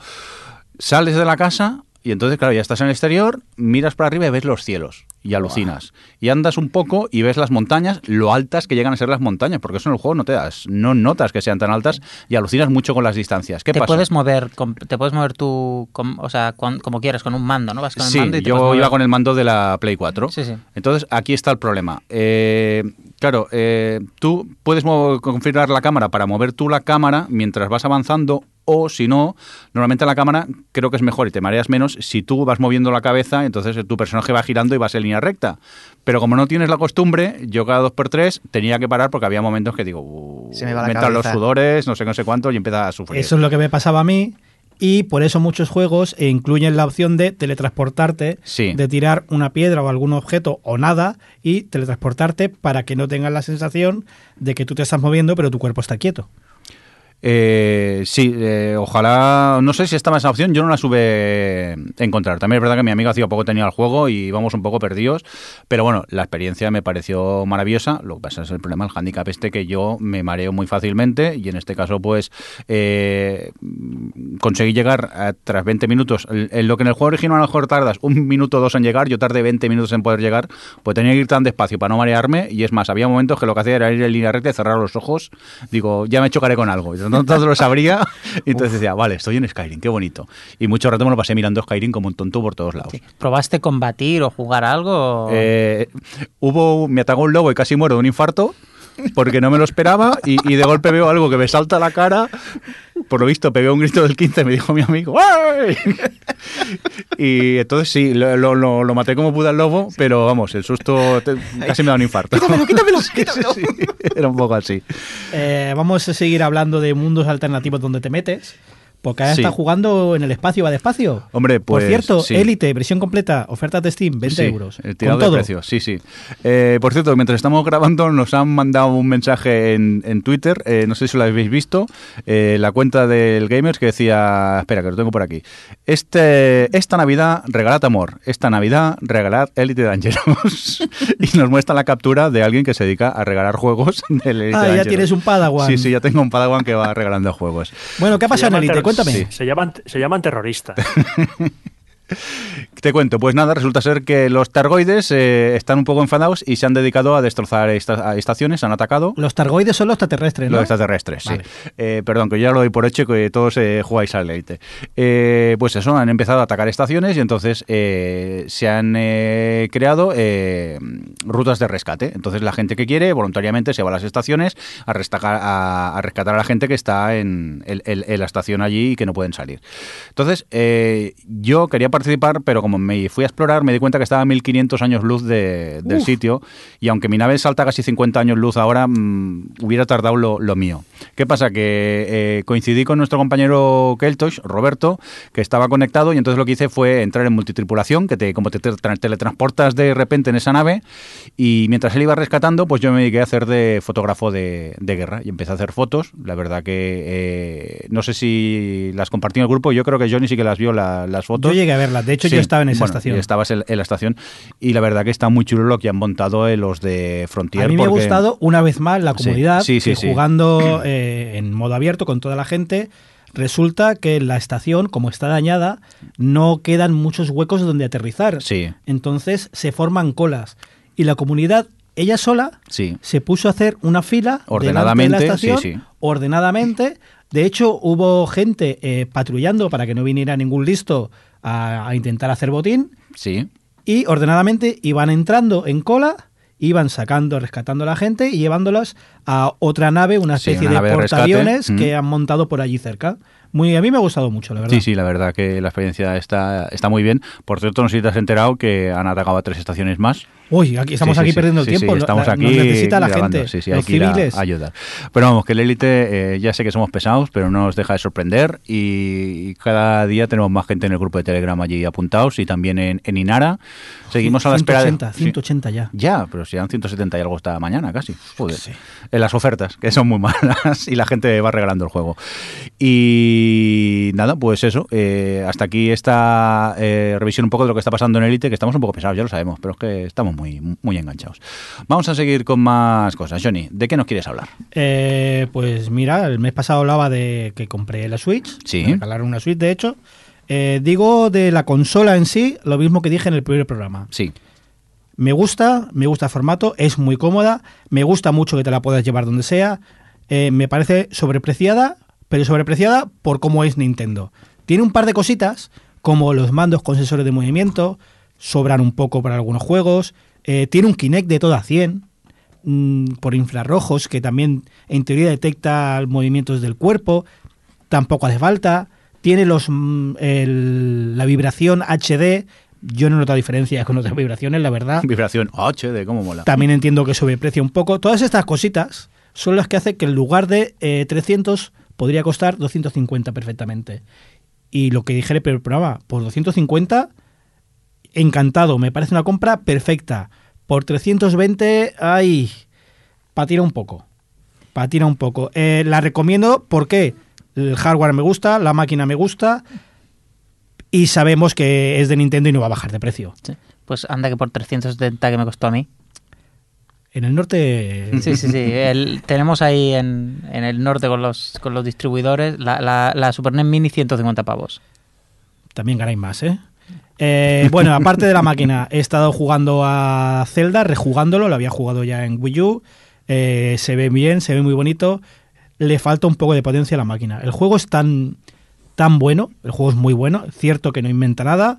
sales de la casa y entonces, claro, ya estás en el exterior, miras para arriba y ves los cielos y alucinas. Y andas un poco y ves las montañas, lo altas que llegan a ser las montañas, porque eso en el juego no te das, no notas que sean tan altas y alucinas mucho con las distancias. ¿Qué te pasa? puedes mover, te puedes mover tú, o sea, con- como quieras, con un mando, ¿no? Vas con el Sí, mando y te yo iba con el mando de la Play 4. Sí, sí. Entonces, aquí está el problema. Eh, claro, eh, tú puedes configurar la cámara para mover tú la cámara mientras vas avanzando o si no, normalmente la cámara creo que es mejor y te mareas menos si tú vas moviendo la cabeza, entonces tu personaje va girando y vas en línea recta. Pero como no tienes la costumbre, yo cada dos por tres tenía que parar porque había momentos que digo, uh, Se me va la entran los sudores, no sé, no sé cuánto y empieza a sufrir. Eso es lo que me pasaba a mí. Y por eso muchos juegos incluyen la opción de teletransportarte, Sí. de tirar una piedra o algún objeto o nada y teletransportarte para que no tengas la sensación de que tú te estás moviendo pero tu cuerpo está quieto. Eh, sí, eh, ojalá, no sé si estaba esa opción, yo no la sube encontrar. También es verdad que mi amigo hacía poco tenía el juego y íbamos un poco perdidos, pero bueno, la experiencia me pareció maravillosa. Lo que pasa es el problema, el handicap este que yo me mareo muy fácilmente y en este caso pues eh, conseguí llegar tras 20 minutos. En lo que en el juego original a lo mejor tardas un minuto o dos en llegar, yo tardé 20 minutos en poder llegar, pues tenía que ir tan despacio para no marearme y es más, había momentos que lo que hacía era ir en línea recta y cerrar los ojos. Digo, ya me chocaré con algo. Y <laughs> entonces lo sabría <laughs> y entonces decía, vale, estoy en Skyrim, qué bonito. Y mucho rato me lo pasé mirando Skyrim como un tonto por todos lados. Sí. ¿Probaste combatir o jugar algo? Eh, hubo, me atacó un lobo y casi muero de un infarto porque no me lo esperaba y, y de golpe veo algo que me salta a la cara. Por lo visto pegué un grito del 15, me dijo mi amigo ¡Ay! <laughs> Y entonces sí, lo, lo- lo- maté como pude al lobo, pero vamos, el susto te- casi me da un infarto. quítamelo, <laughs> Sí, sí, era un poco así. Eh, vamos a seguir hablando de mundos alternativos donde te metes. Porque ahora Sí. está jugando en el espacio, va despacio. Hombre, Por pues, cierto, sí. Élite, versión completa, oferta de Steam, 20 Sí, euros. El tirado con de todo. precio, sí, sí. Eh, por cierto, mientras estamos grabando, nos han mandado un mensaje en, en Twitter, eh, no sé si lo habéis visto, eh, la cuenta del Gamers que decía, espera, que lo tengo por aquí. Este, esta Navidad regalad amor, esta Navidad regalad Elite Dangerous. <laughs> y nos muestra la captura de alguien que se dedica a regalar juegos <laughs> del Elite Ah, ya tienes un Padawan. Sí, sí, ya tengo un Padawan que va regalando juegos. Bueno, ¿qué pasado en Élite? ter- Cuéntame. Sí. Se llaman, se llaman terroristas. <laughs> Te cuento, pues nada, resulta ser que los targoides eh, están un poco enfadados y se han dedicado a destrozar esta- a estaciones, han atacado. Los targoides son los extraterrestres, ¿no? Los extraterrestres, Vale. sí. Eh, perdón, que ya lo doy por hecho que todos eh, jugáis al Elite. Pues eso, han empezado a atacar estaciones y entonces se han eh, creado rutas de rescate. Entonces la gente que quiere voluntariamente se va a las estaciones a, restacar- a, a rescatar a la gente que está en, la estación allí y que no pueden salir. Entonces yo quería participar, pero como me fui a explorar me di cuenta que estaba a 1500 años luz de- del Uf. sitio y aunque mi nave salta casi 50 años luz ahora, mm, hubiera tardado lo, lo mío. ¿Qué pasa? Que eh, coincidí con nuestro compañero Keltosh, Roberto, que estaba conectado y entonces lo que hice fue entrar en multitripulación, que te, como te tra- teletransportas de repente en esa nave y mientras él iba rescatando, pues yo me dediqué a hacer de fotógrafo de, de guerra y empecé a hacer fotos. La verdad que eh, no sé si las compartí en el grupo, yo creo que Johnny sí que las vio la- las fotos. Yo llegué a verlas. De hecho, Sí, yo estaba en esa bueno, estación. estabas en, en la estación y la verdad que está muy chulo lo que han montado los de Frontier. A mí me ha porque- gustado una vez más la comunidad sí, sí, jugando <clears throat> eh, en modo abierto con toda la gente. Resulta que la estación, como está dañada, no quedan muchos huecos donde aterrizar. Sí, Entonces se forman colas. Y la comunidad, ella sola, sí. se puso a hacer una fila Ordenadamente, de la estación, sí, sí. ordenadamente. De hecho, hubo gente eh, patrullando para que no viniera ningún listo a, a intentar hacer botín. Sí, Y ordenadamente iban entrando en cola, iban sacando, rescatando a la gente y llevándolas a otra nave, una Sí, especie una de portaaviones Mm. que han montado por allí cerca. Muy, a mí me ha gustado mucho, la verdad. sí, sí, la verdad que la experiencia está, está muy bien. Por cierto, no sé si te has enterado que han atacado a tres estaciones más. Uy, aquí estamos Sí, aquí sí, perdiendo sí, tiempo. estamos La- aquí nos necesita la grabando, gente, los civiles. a ayudar. Pero vamos, que el élite eh, ya sé que somos pesados, pero no nos deja de sorprender y cada día tenemos más gente en el grupo de Telegram allí apuntados y también en, en Inara. Seguimos a la espera de... 180, 180 ya. Ya, pero si eran 170 y algo esta mañana casi. Joder. En las ofertas, que son muy <laughs> malas y la gente va regalando el juego. Y nada, pues eso. eh, hasta aquí esta eh, revisión un poco de lo que está pasando en Elite, que estamos un poco pesados, ya lo sabemos, pero es que estamos muy, muy enganchados. Vamos a seguir con más cosas. Johnny, ¿de qué nos quieres hablar? Eh, pues mira, el mes pasado hablaba de que compré la Switch. Sí. Me regalaron una Switch, de hecho. Eh, digo de la consola en sí, lo mismo que dije en el primer programa. Sí. Me gusta, me gusta el formato, es muy cómoda, me gusta mucho que te la puedas llevar donde sea. eh, me parece sobrepreciada, pero sobrepreciada por cómo es Nintendo. Tiene un par de cositas, como los mandos con sensores de movimiento, sobran un poco para algunos juegos. Eh, tiene un Kinect de toda 100 mm, por infrarrojos, que también en teoría detecta movimientos del cuerpo. Tampoco hace falta. Tiene los mm, el- la vibración HD. Yo no he notado diferencia con otras <laughs> vibraciones, la verdad. Vibración HD, cómo mola. También entiendo que sobreprecia un poco. Todas estas cositas son las que hacen que en lugar de eh, 300 podría costar 250 perfectamente. Y lo que dije en el programa, por 250, encantado. Me parece una compra perfecta. Por 320, ay, patina un poco. Patina un poco. Eh, la recomiendo porque el hardware me gusta, la máquina me gusta y sabemos que es de Nintendo y no va a bajar de precio. Sí. Pues anda que por 370 que me costó a mí. En el norte <laughs> Sí, sí, sí. El- tenemos ahí en, en el norte con los, con los distribuidores la, la, la Super NES Mini 150 pavos. También ganáis más, ¿eh? Eh, bueno, aparte de la máquina, he estado jugando a Zelda, rejugándolo, lo había jugado ya en Wii U. Eh, se ve bien, se ve muy bonito. Le falta un poco de potencia a la máquina. El juego es tan, tan bueno, el juego es muy bueno, cierto que no inventa nada,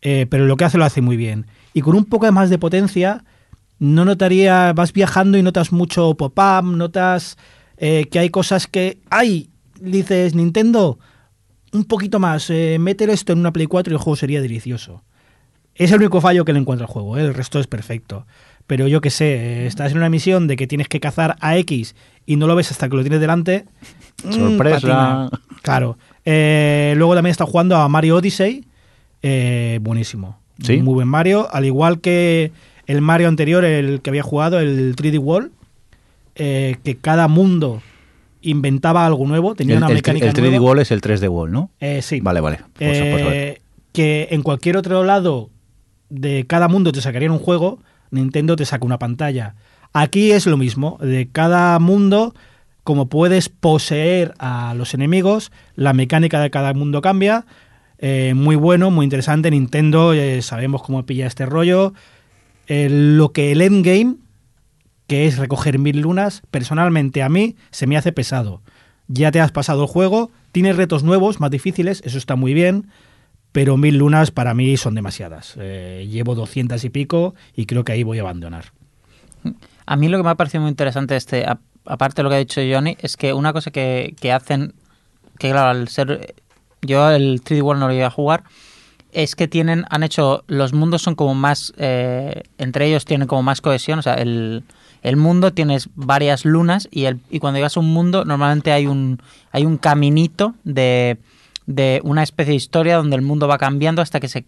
eh, pero lo que hace lo hace muy bien. Y con un poco más de potencia, no notaría, vas viajando y notas mucho pop-up, notas que hay cosas que, ¡ay! Dices, Nintendo, un poquito más, eh, métele esto en una Play 4 y el juego sería delicioso. Es el único fallo que le encuentra al juego, ¿eh? el resto es perfecto. Pero yo que sé, eh, estás en una misión de que tienes que cazar a X y no lo ves hasta que lo tienes delante. mm, Sorpresa. Claro. Eh, luego también estado jugando a Mario Odyssey. buenísimo. ¿Sí? Muy buen Mario. Al igual que el Mario anterior, el que había jugado, el 3D World, que cada mundo inventaba algo nuevo, tenía El, una el, mecánica el 3D nueva. Wall es el 3D Wall, ¿no? Eh, sí. Vale, vale. Pues- pues ver. Eh, que en cualquier otro lado de cada mundo te sacarían un juego, Nintendo te saca una pantalla. Aquí es lo mismo, de cada mundo, como puedes poseer a los enemigos, la mecánica de cada mundo cambia. Eh, muy bueno, muy interesante. Nintendo, eh, sabemos cómo pilla este rollo. Lo que el endgame, que es recoger mil lunas, personalmente a mí se me hace pesado. Ya te has pasado el juego, tienes retos nuevos, más difíciles, eso está muy bien, pero mil lunas para mí son demasiadas. Eh, llevo doscientas y pico y creo que ahí voy a abandonar. A mí lo que me ha parecido muy interesante, este, aparte de lo que ha dicho Johnny, es que una cosa que, que hacen, que claro, al ser. Yo el 3D World no lo iba a jugar, es que tienen, han hecho. Los mundos son como más. eh, entre ellos tienen como más cohesión. O sea, el, el mundo tienes varias lunas y, el, y cuando llegas a un mundo, normalmente hay un, hay un caminito de, de una especie de historia donde el mundo va cambiando hasta que se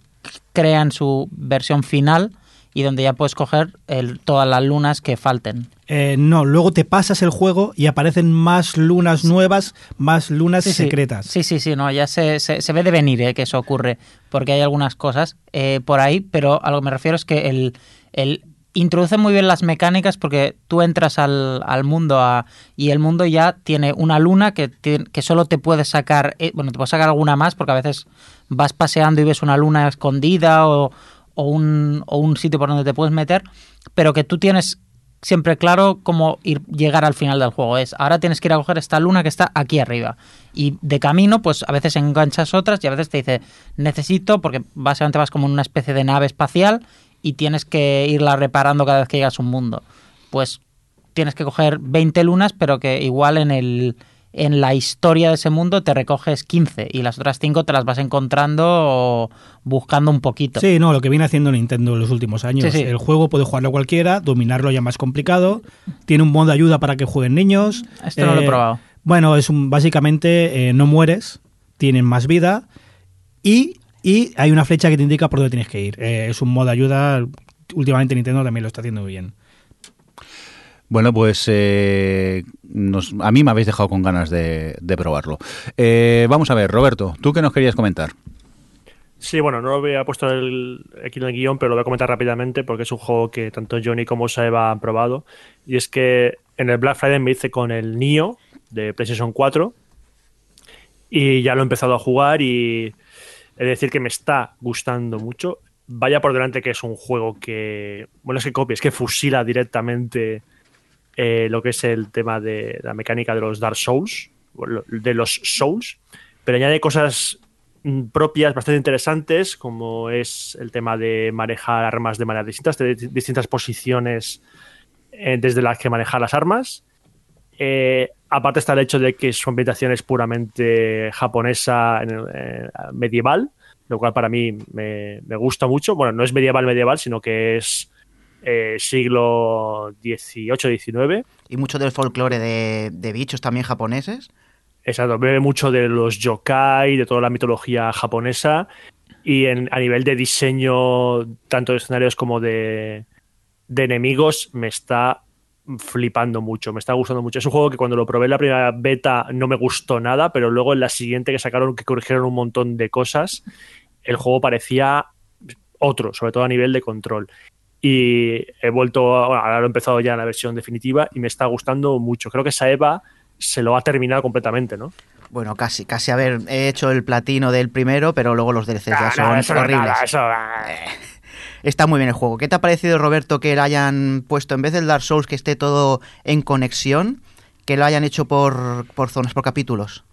crea en su versión final y donde ya puedes coger el- todas las lunas que falten. Eh, no, luego te pasas el juego y aparecen más lunas nuevas, más lunas Sí, secretas. Sí, sí, sí, no, ya se, se, se ve de venir eh, que eso ocurre, porque hay algunas cosas eh, por ahí, pero a lo que me refiero es que el, el introduce muy bien las mecánicas porque tú entras al, al mundo a- y el mundo ya tiene una luna que, que solo te puedes sacar, eh, bueno, te puedes sacar alguna más porque a veces vas paseando y ves una luna escondida o, o un, o un sitio por donde te puedes meter, pero que tú tienes siempre claro cómo ir llegar al final del juego. Es ahora tienes que ir a coger esta luna que está aquí arriba. Y de camino, pues a veces enganchas otras y a veces te dice necesito, porque básicamente vas como en una especie de nave espacial y tienes que irla reparando cada vez que llegas a un mundo. Pues tienes que coger 20 lunas, pero que igual en el en la historia de ese mundo te recoges 15 y las otras 5 te las vas encontrando o buscando un poquito. Sí, no, lo que viene haciendo Nintendo en los últimos años. Sí, sí. El juego puede jugarlo cualquiera, dominarlo ya más complicado. Tiene un modo de ayuda para que jueguen niños. Esto no lo he probado. Bueno, es un, básicamente eh, no mueres, tienen más vida y, y hay una flecha que te indica por dónde tienes que ir. Eh, es un modo de ayuda. Últimamente Nintendo también lo está haciendo muy bien. Bueno, pues eh, nos- a mí me habéis dejado con ganas de, de probarlo. Eh, vamos a ver, Roberto, ¿tú qué nos querías comentar? Sí, bueno, no lo había puesto el- aquí en el guion, pero lo voy a comentar rápidamente porque es un juego que tanto Johnny como Saeva han probado. Y es que en el Black Friday me hice con el Nio de PlayStation 4 y ya lo he empezado a jugar y de decir que me está gustando mucho. Vaya por delante que es un juego que, bueno, es que copia, es que fusila directamente eh, lo que es el tema de la mecánica de los Dark Souls, de los Souls, pero añade cosas mm, propias bastante interesantes, como es el tema de manejar armas de manera distintas, de di- distintas posiciones eh, desde las que manejar las armas. Eh, aparte está el hecho de que su ambientación es puramente japonesa eh, medieval, lo cual para mí me, me gusta mucho. Bueno, no es medieval medieval, sino que es eh, siglo XVIII, XIX. Y mucho del folclore de, de bichos también japoneses. Exacto, bebe mucho de los yokai, de toda la mitología japonesa y en, a nivel de diseño, tanto de escenarios como de, de enemigos, me está flipando mucho, me está gustando mucho. Es un juego que cuando lo probé en la primera beta no me gustó nada, pero luego en la siguiente que sacaron, que corrigieron un montón de cosas, el juego parecía otro, sobre todo a nivel de control. Y he vuelto, a- bueno, ahora lo he empezado ya en la versión definitiva y me está gustando mucho. Creo que Saeva se lo ha terminado completamente, ¿no? Bueno, casi, casi haber he hecho el platino del primero, pero luego los DLCs ya son Ah, no, eso no es horribles. nada, eso, ah. Está muy bien el juego. ¿Qué te ha parecido, Roberto, que lo hayan puesto en vez del Dark Souls que esté todo en conexión, que lo hayan hecho por, por zonas, por capítulos?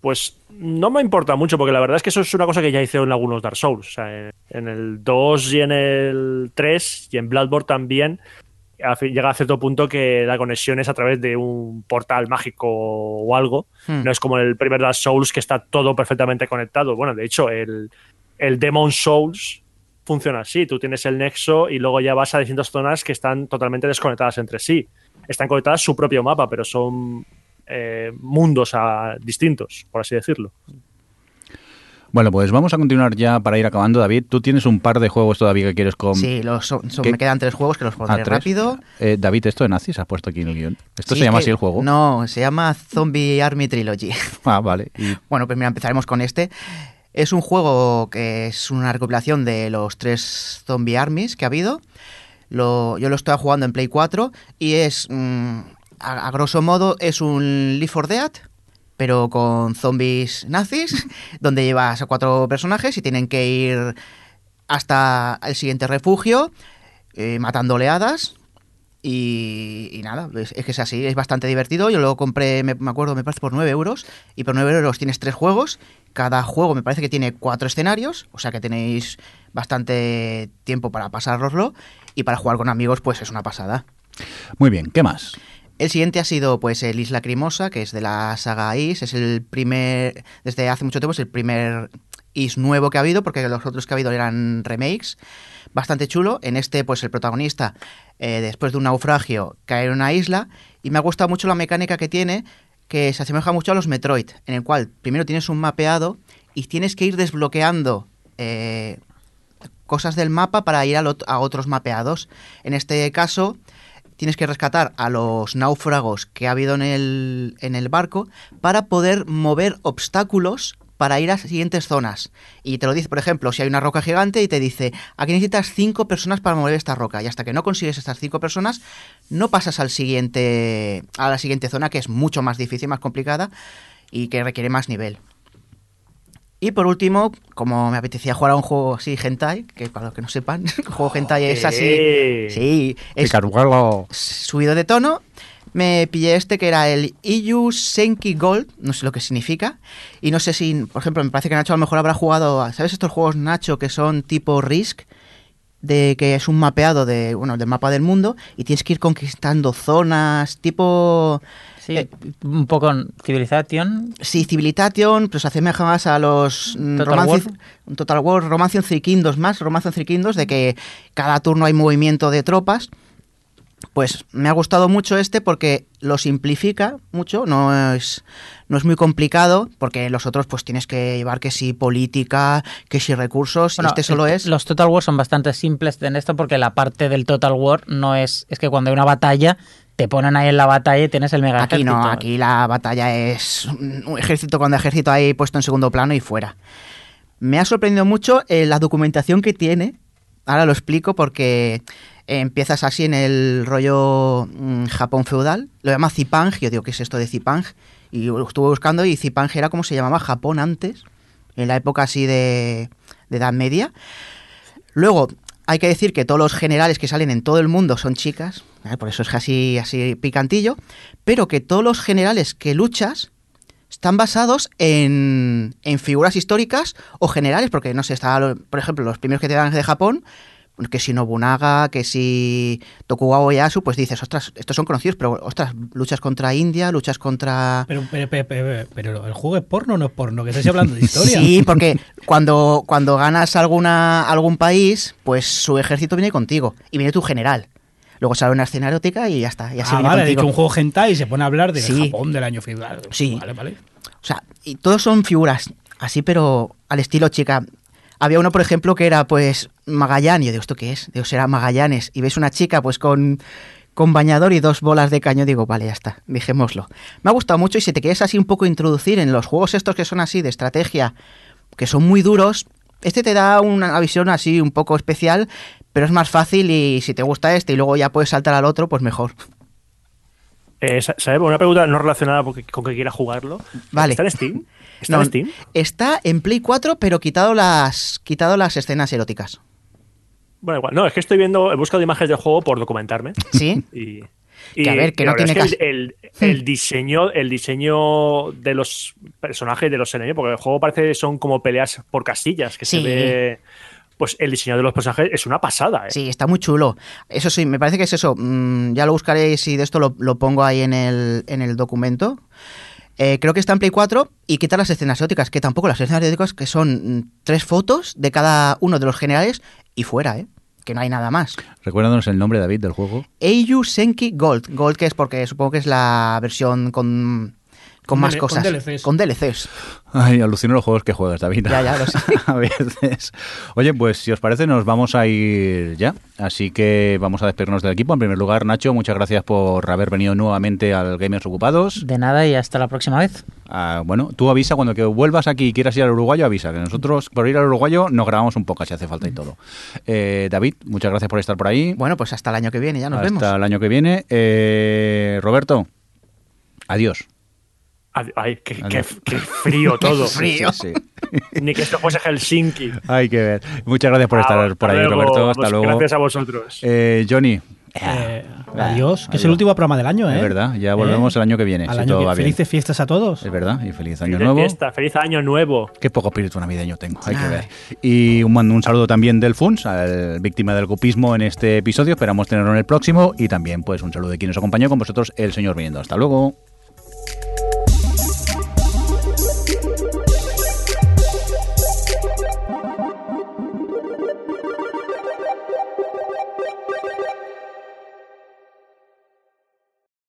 Pues no me importa mucho, porque la verdad es que eso es una cosa que ya hice en algunos Dark Souls. O sea, en, el 2 y en el 3 y en Bloodborne también llega a cierto punto que la conexión es a través de un portal mágico o algo. Hmm. No es como el primer Dark Souls que está todo perfectamente conectado. Bueno, de hecho, el, el Demon Souls funciona así. Tú tienes el nexo y luego ya vas a distintas zonas que están totalmente desconectadas entre sí. Están conectadas su propio mapa, pero son eh, mundos ah, distintos, por así decirlo. Bueno, pues vamos a continuar ya para ir acabando, David. Tú tienes un par de juegos todavía que quieres con... Sí, los, son- son- ¿Qué? me quedan tres juegos que los Ah, pondré ¿tres? rápido. Eh, David, esto de nazis has puesto aquí en el guion. ¿Esto Sí, se llama que- así el juego? No, se llama Zombie Army Trilogy. Ah, vale. Y- Bueno, pues mira, empezaremos con este. Es un juego que es una recopilación de los tres Zombie Armies que ha habido. Lo- yo lo estoy jugando en Play 4 y es, mm, a, a grosso modo, es un Leaf for Dead, pero con zombies nazis, <laughs> donde llevas a cuatro personajes y tienen que ir hasta el siguiente refugio, eh, matando oleadas. Y, y nada, es, es que es así, es bastante divertido. Yo lo compré, me, me acuerdo, me parece por 9 euros. Y por 9 euros tienes tres juegos. Cada juego me parece que tiene cuatro escenarios. O sea que tenéis bastante tiempo para pasároslo. Y para jugar con amigos, pues es una pasada. Muy bien, ¿qué más? El siguiente ha sido pues el Isla Crimosa, que es de la saga Is, es el primer, desde hace mucho tiempo es el primer Is nuevo que ha habido, porque los otros que ha habido eran remakes, bastante chulo. En este pues el protagonista, eh, después de un naufragio, cae en una isla, y me ha gustado mucho la mecánica que tiene, que se asemeja mucho a los Metroid, en el cual primero tienes un mapeado y tienes que ir desbloqueando eh, cosas del mapa para ir a, a otros mapeados. En este caso, tienes que rescatar a los náufragos que ha habido en el, en el barco para poder mover obstáculos para ir a siguientes zonas. Y te lo dice, por ejemplo, si hay una roca gigante y te dice, aquí necesitas cinco personas para mover esta roca. Y hasta que no consigues estas cinco personas, no pasas al siguiente, a la siguiente zona, que es mucho más difícil, más complicada y que requiere más nivel. Y por último, como me apetecía jugar a un juego así, hentai, que para los que no sepan, <laughs> el juego hentai es así. Sí, es subido de tono. Me pillé este que era el Iyu Senki Gold, no sé lo que significa. Y no sé si, por ejemplo, me parece que Nacho a lo mejor habrá jugado, a- ¿sabes estos juegos Nacho que son tipo Risk? De que es un mapeado de, bueno, del mapa del mundo y tienes que ir conquistando zonas, tipo Sí, Eh, un poco Civilization. Sí, Civilization, pues se asemeja más a los mm, Total Romance, War. un Total War, Romance Three Kingdoms más, Romance Three Kingdoms, de que cada turno hay movimiento de tropas. Pues me ha gustado mucho este porque lo simplifica mucho, no es, no es muy complicado, porque los otros pues tienes que llevar que si política, que si recursos, Bueno, este solo es... Los Total War son bastante simples en esto porque la parte del Total War no es. Es que cuando hay una batalla, te ponen ahí en la batalla y tienes el mega Aquí no, aquí la batalla es un ejército cuando ejército ahí puesto en segundo plano y fuera. Me ha sorprendido mucho eh, la documentación que tiene. Ahora lo explico porque empiezas así en el rollo mm, Japón feudal. Lo llama Zipang. Yo digo, ¿qué es esto de Zipang? Y estuve buscando y Zipang era como se llamaba Japón antes, en la época así de, de Edad Media. Luego, hay que decir que todos los generales que salen en todo el mundo son chicas, ¿vale? por eso es así, así picantillo, pero que todos los generales que luchas están basados en, en figuras históricas o generales, porque no sé, está, por ejemplo, los primeros que te dan de Japón, que si Nobunaga, que si Tokugawa Ieyasu, pues dices, ostras, estos son conocidos, pero ostras, luchas contra India, luchas contra... Pero, pero, pero, pero- pero el juego es porno o no es porno, que estáis hablando de historia. Sí, porque cuando, cuando ganas alguna, algún país, pues su ejército viene contigo y viene tu general. Luego sale una escena erótica y ya está. Ah, viene vale, contigo. un juego hentai y se pone a hablar del Sí. Japón del año feudal. Sí. Vale, vale. O sea, y todos son figuras así, pero al estilo chica. Había uno, por ejemplo, que era pues Magallanes. Yo digo, ¿esto qué es? Digo, será Magallanes. Y ves una chica pues con, con bañador y dos bolas de caño. Digo, vale, ya está, dejémoslo. Me ha gustado mucho y si te quieres así un poco introducir en los juegos estos que son así de estrategia, que son muy duros, este te da una visión así un poco especial, pero es más fácil y si te gusta este y luego ya puedes saltar al otro, pues mejor. Eh, sa- ¿sabe? Una pregunta no relacionada con que quiera jugarlo. Vale. ¿Está en Steam? <laughs> ¿Está No, en Steam? Está en Play 4, pero quitado las, quitado las escenas eróticas. Bueno, igual. No, es que estoy viendo, he buscado imágenes del juego por documentarme. ¿Sí? Y, Que a ver, que no tiene es que el, el- el diseño el diseño de los personajes de los enemigos porque el juego parece que son como peleas por casillas que Sí. se ve pues el diseño de los personajes es una pasada ¿eh? Sí, está muy chulo. Eso sí, me parece que es eso. mm, ya lo buscaré si de esto lo, lo pongo ahí en el, en el documento. Eh, creo que está en Play 4 y quita las escenas eróticas, que tampoco las escenas eróticas, que son mm, tres fotos de cada uno de los generales y fuera, ¿eh? Que no hay nada más. Recuérdanos el nombre, David, del juego. Eiyu Senki Gold. Gold que es porque supongo que es la versión con, con, más DL- con cosas. DLCs. Con DLCs. Ay, alucino los juegos que juegas, David. Ya, ya, lo <laughs> sé. a veces. Oye, pues si os parece, nos vamos a ir ya. Así que vamos a despedirnos del equipo. En primer lugar, Nacho, muchas gracias por haber venido nuevamente al Gamers Ocupados. De nada y hasta la próxima vez. Ah, bueno, tú avisa cuando que vuelvas aquí y quieras ir al uruguayo, avisa. Que nosotros, por ir al uruguayo, nos grabamos un poco si hace falta y todo. Eh, David, muchas gracias por estar por ahí. Bueno, pues hasta el año que viene, ya nos Hasta vemos. el año que viene. Eh, Roberto, adiós. Ay, qué, qué- Adiós. qué frío <laughs> todo Frío. Sí, sí. ni que esto fuese Helsinki Hay que ver. Muchas gracias por estar Ah, por ahí, hasta luego. Roberto. Hasta Pues luego. gracias a vosotros Eh, Johnny, Eh, adiós, que es el último programa del año, ¿eh? es verdad, ya volvemos ¿Eh? el año que viene, Al si año todo que- va bien. Felices fiestas a todos. Es verdad, y feliz año Feliz nuevo. fiesta, feliz año nuevo Qué poco espíritu navideño tengo, hay que ver. Y un, un saludo también del FUNS, al víctima del copismo en este episodio. Esperamos tenerlo en el próximo. Y también, pues, un saludo de quien nos acompañó con vosotros, el señor viniendo. Hasta luego.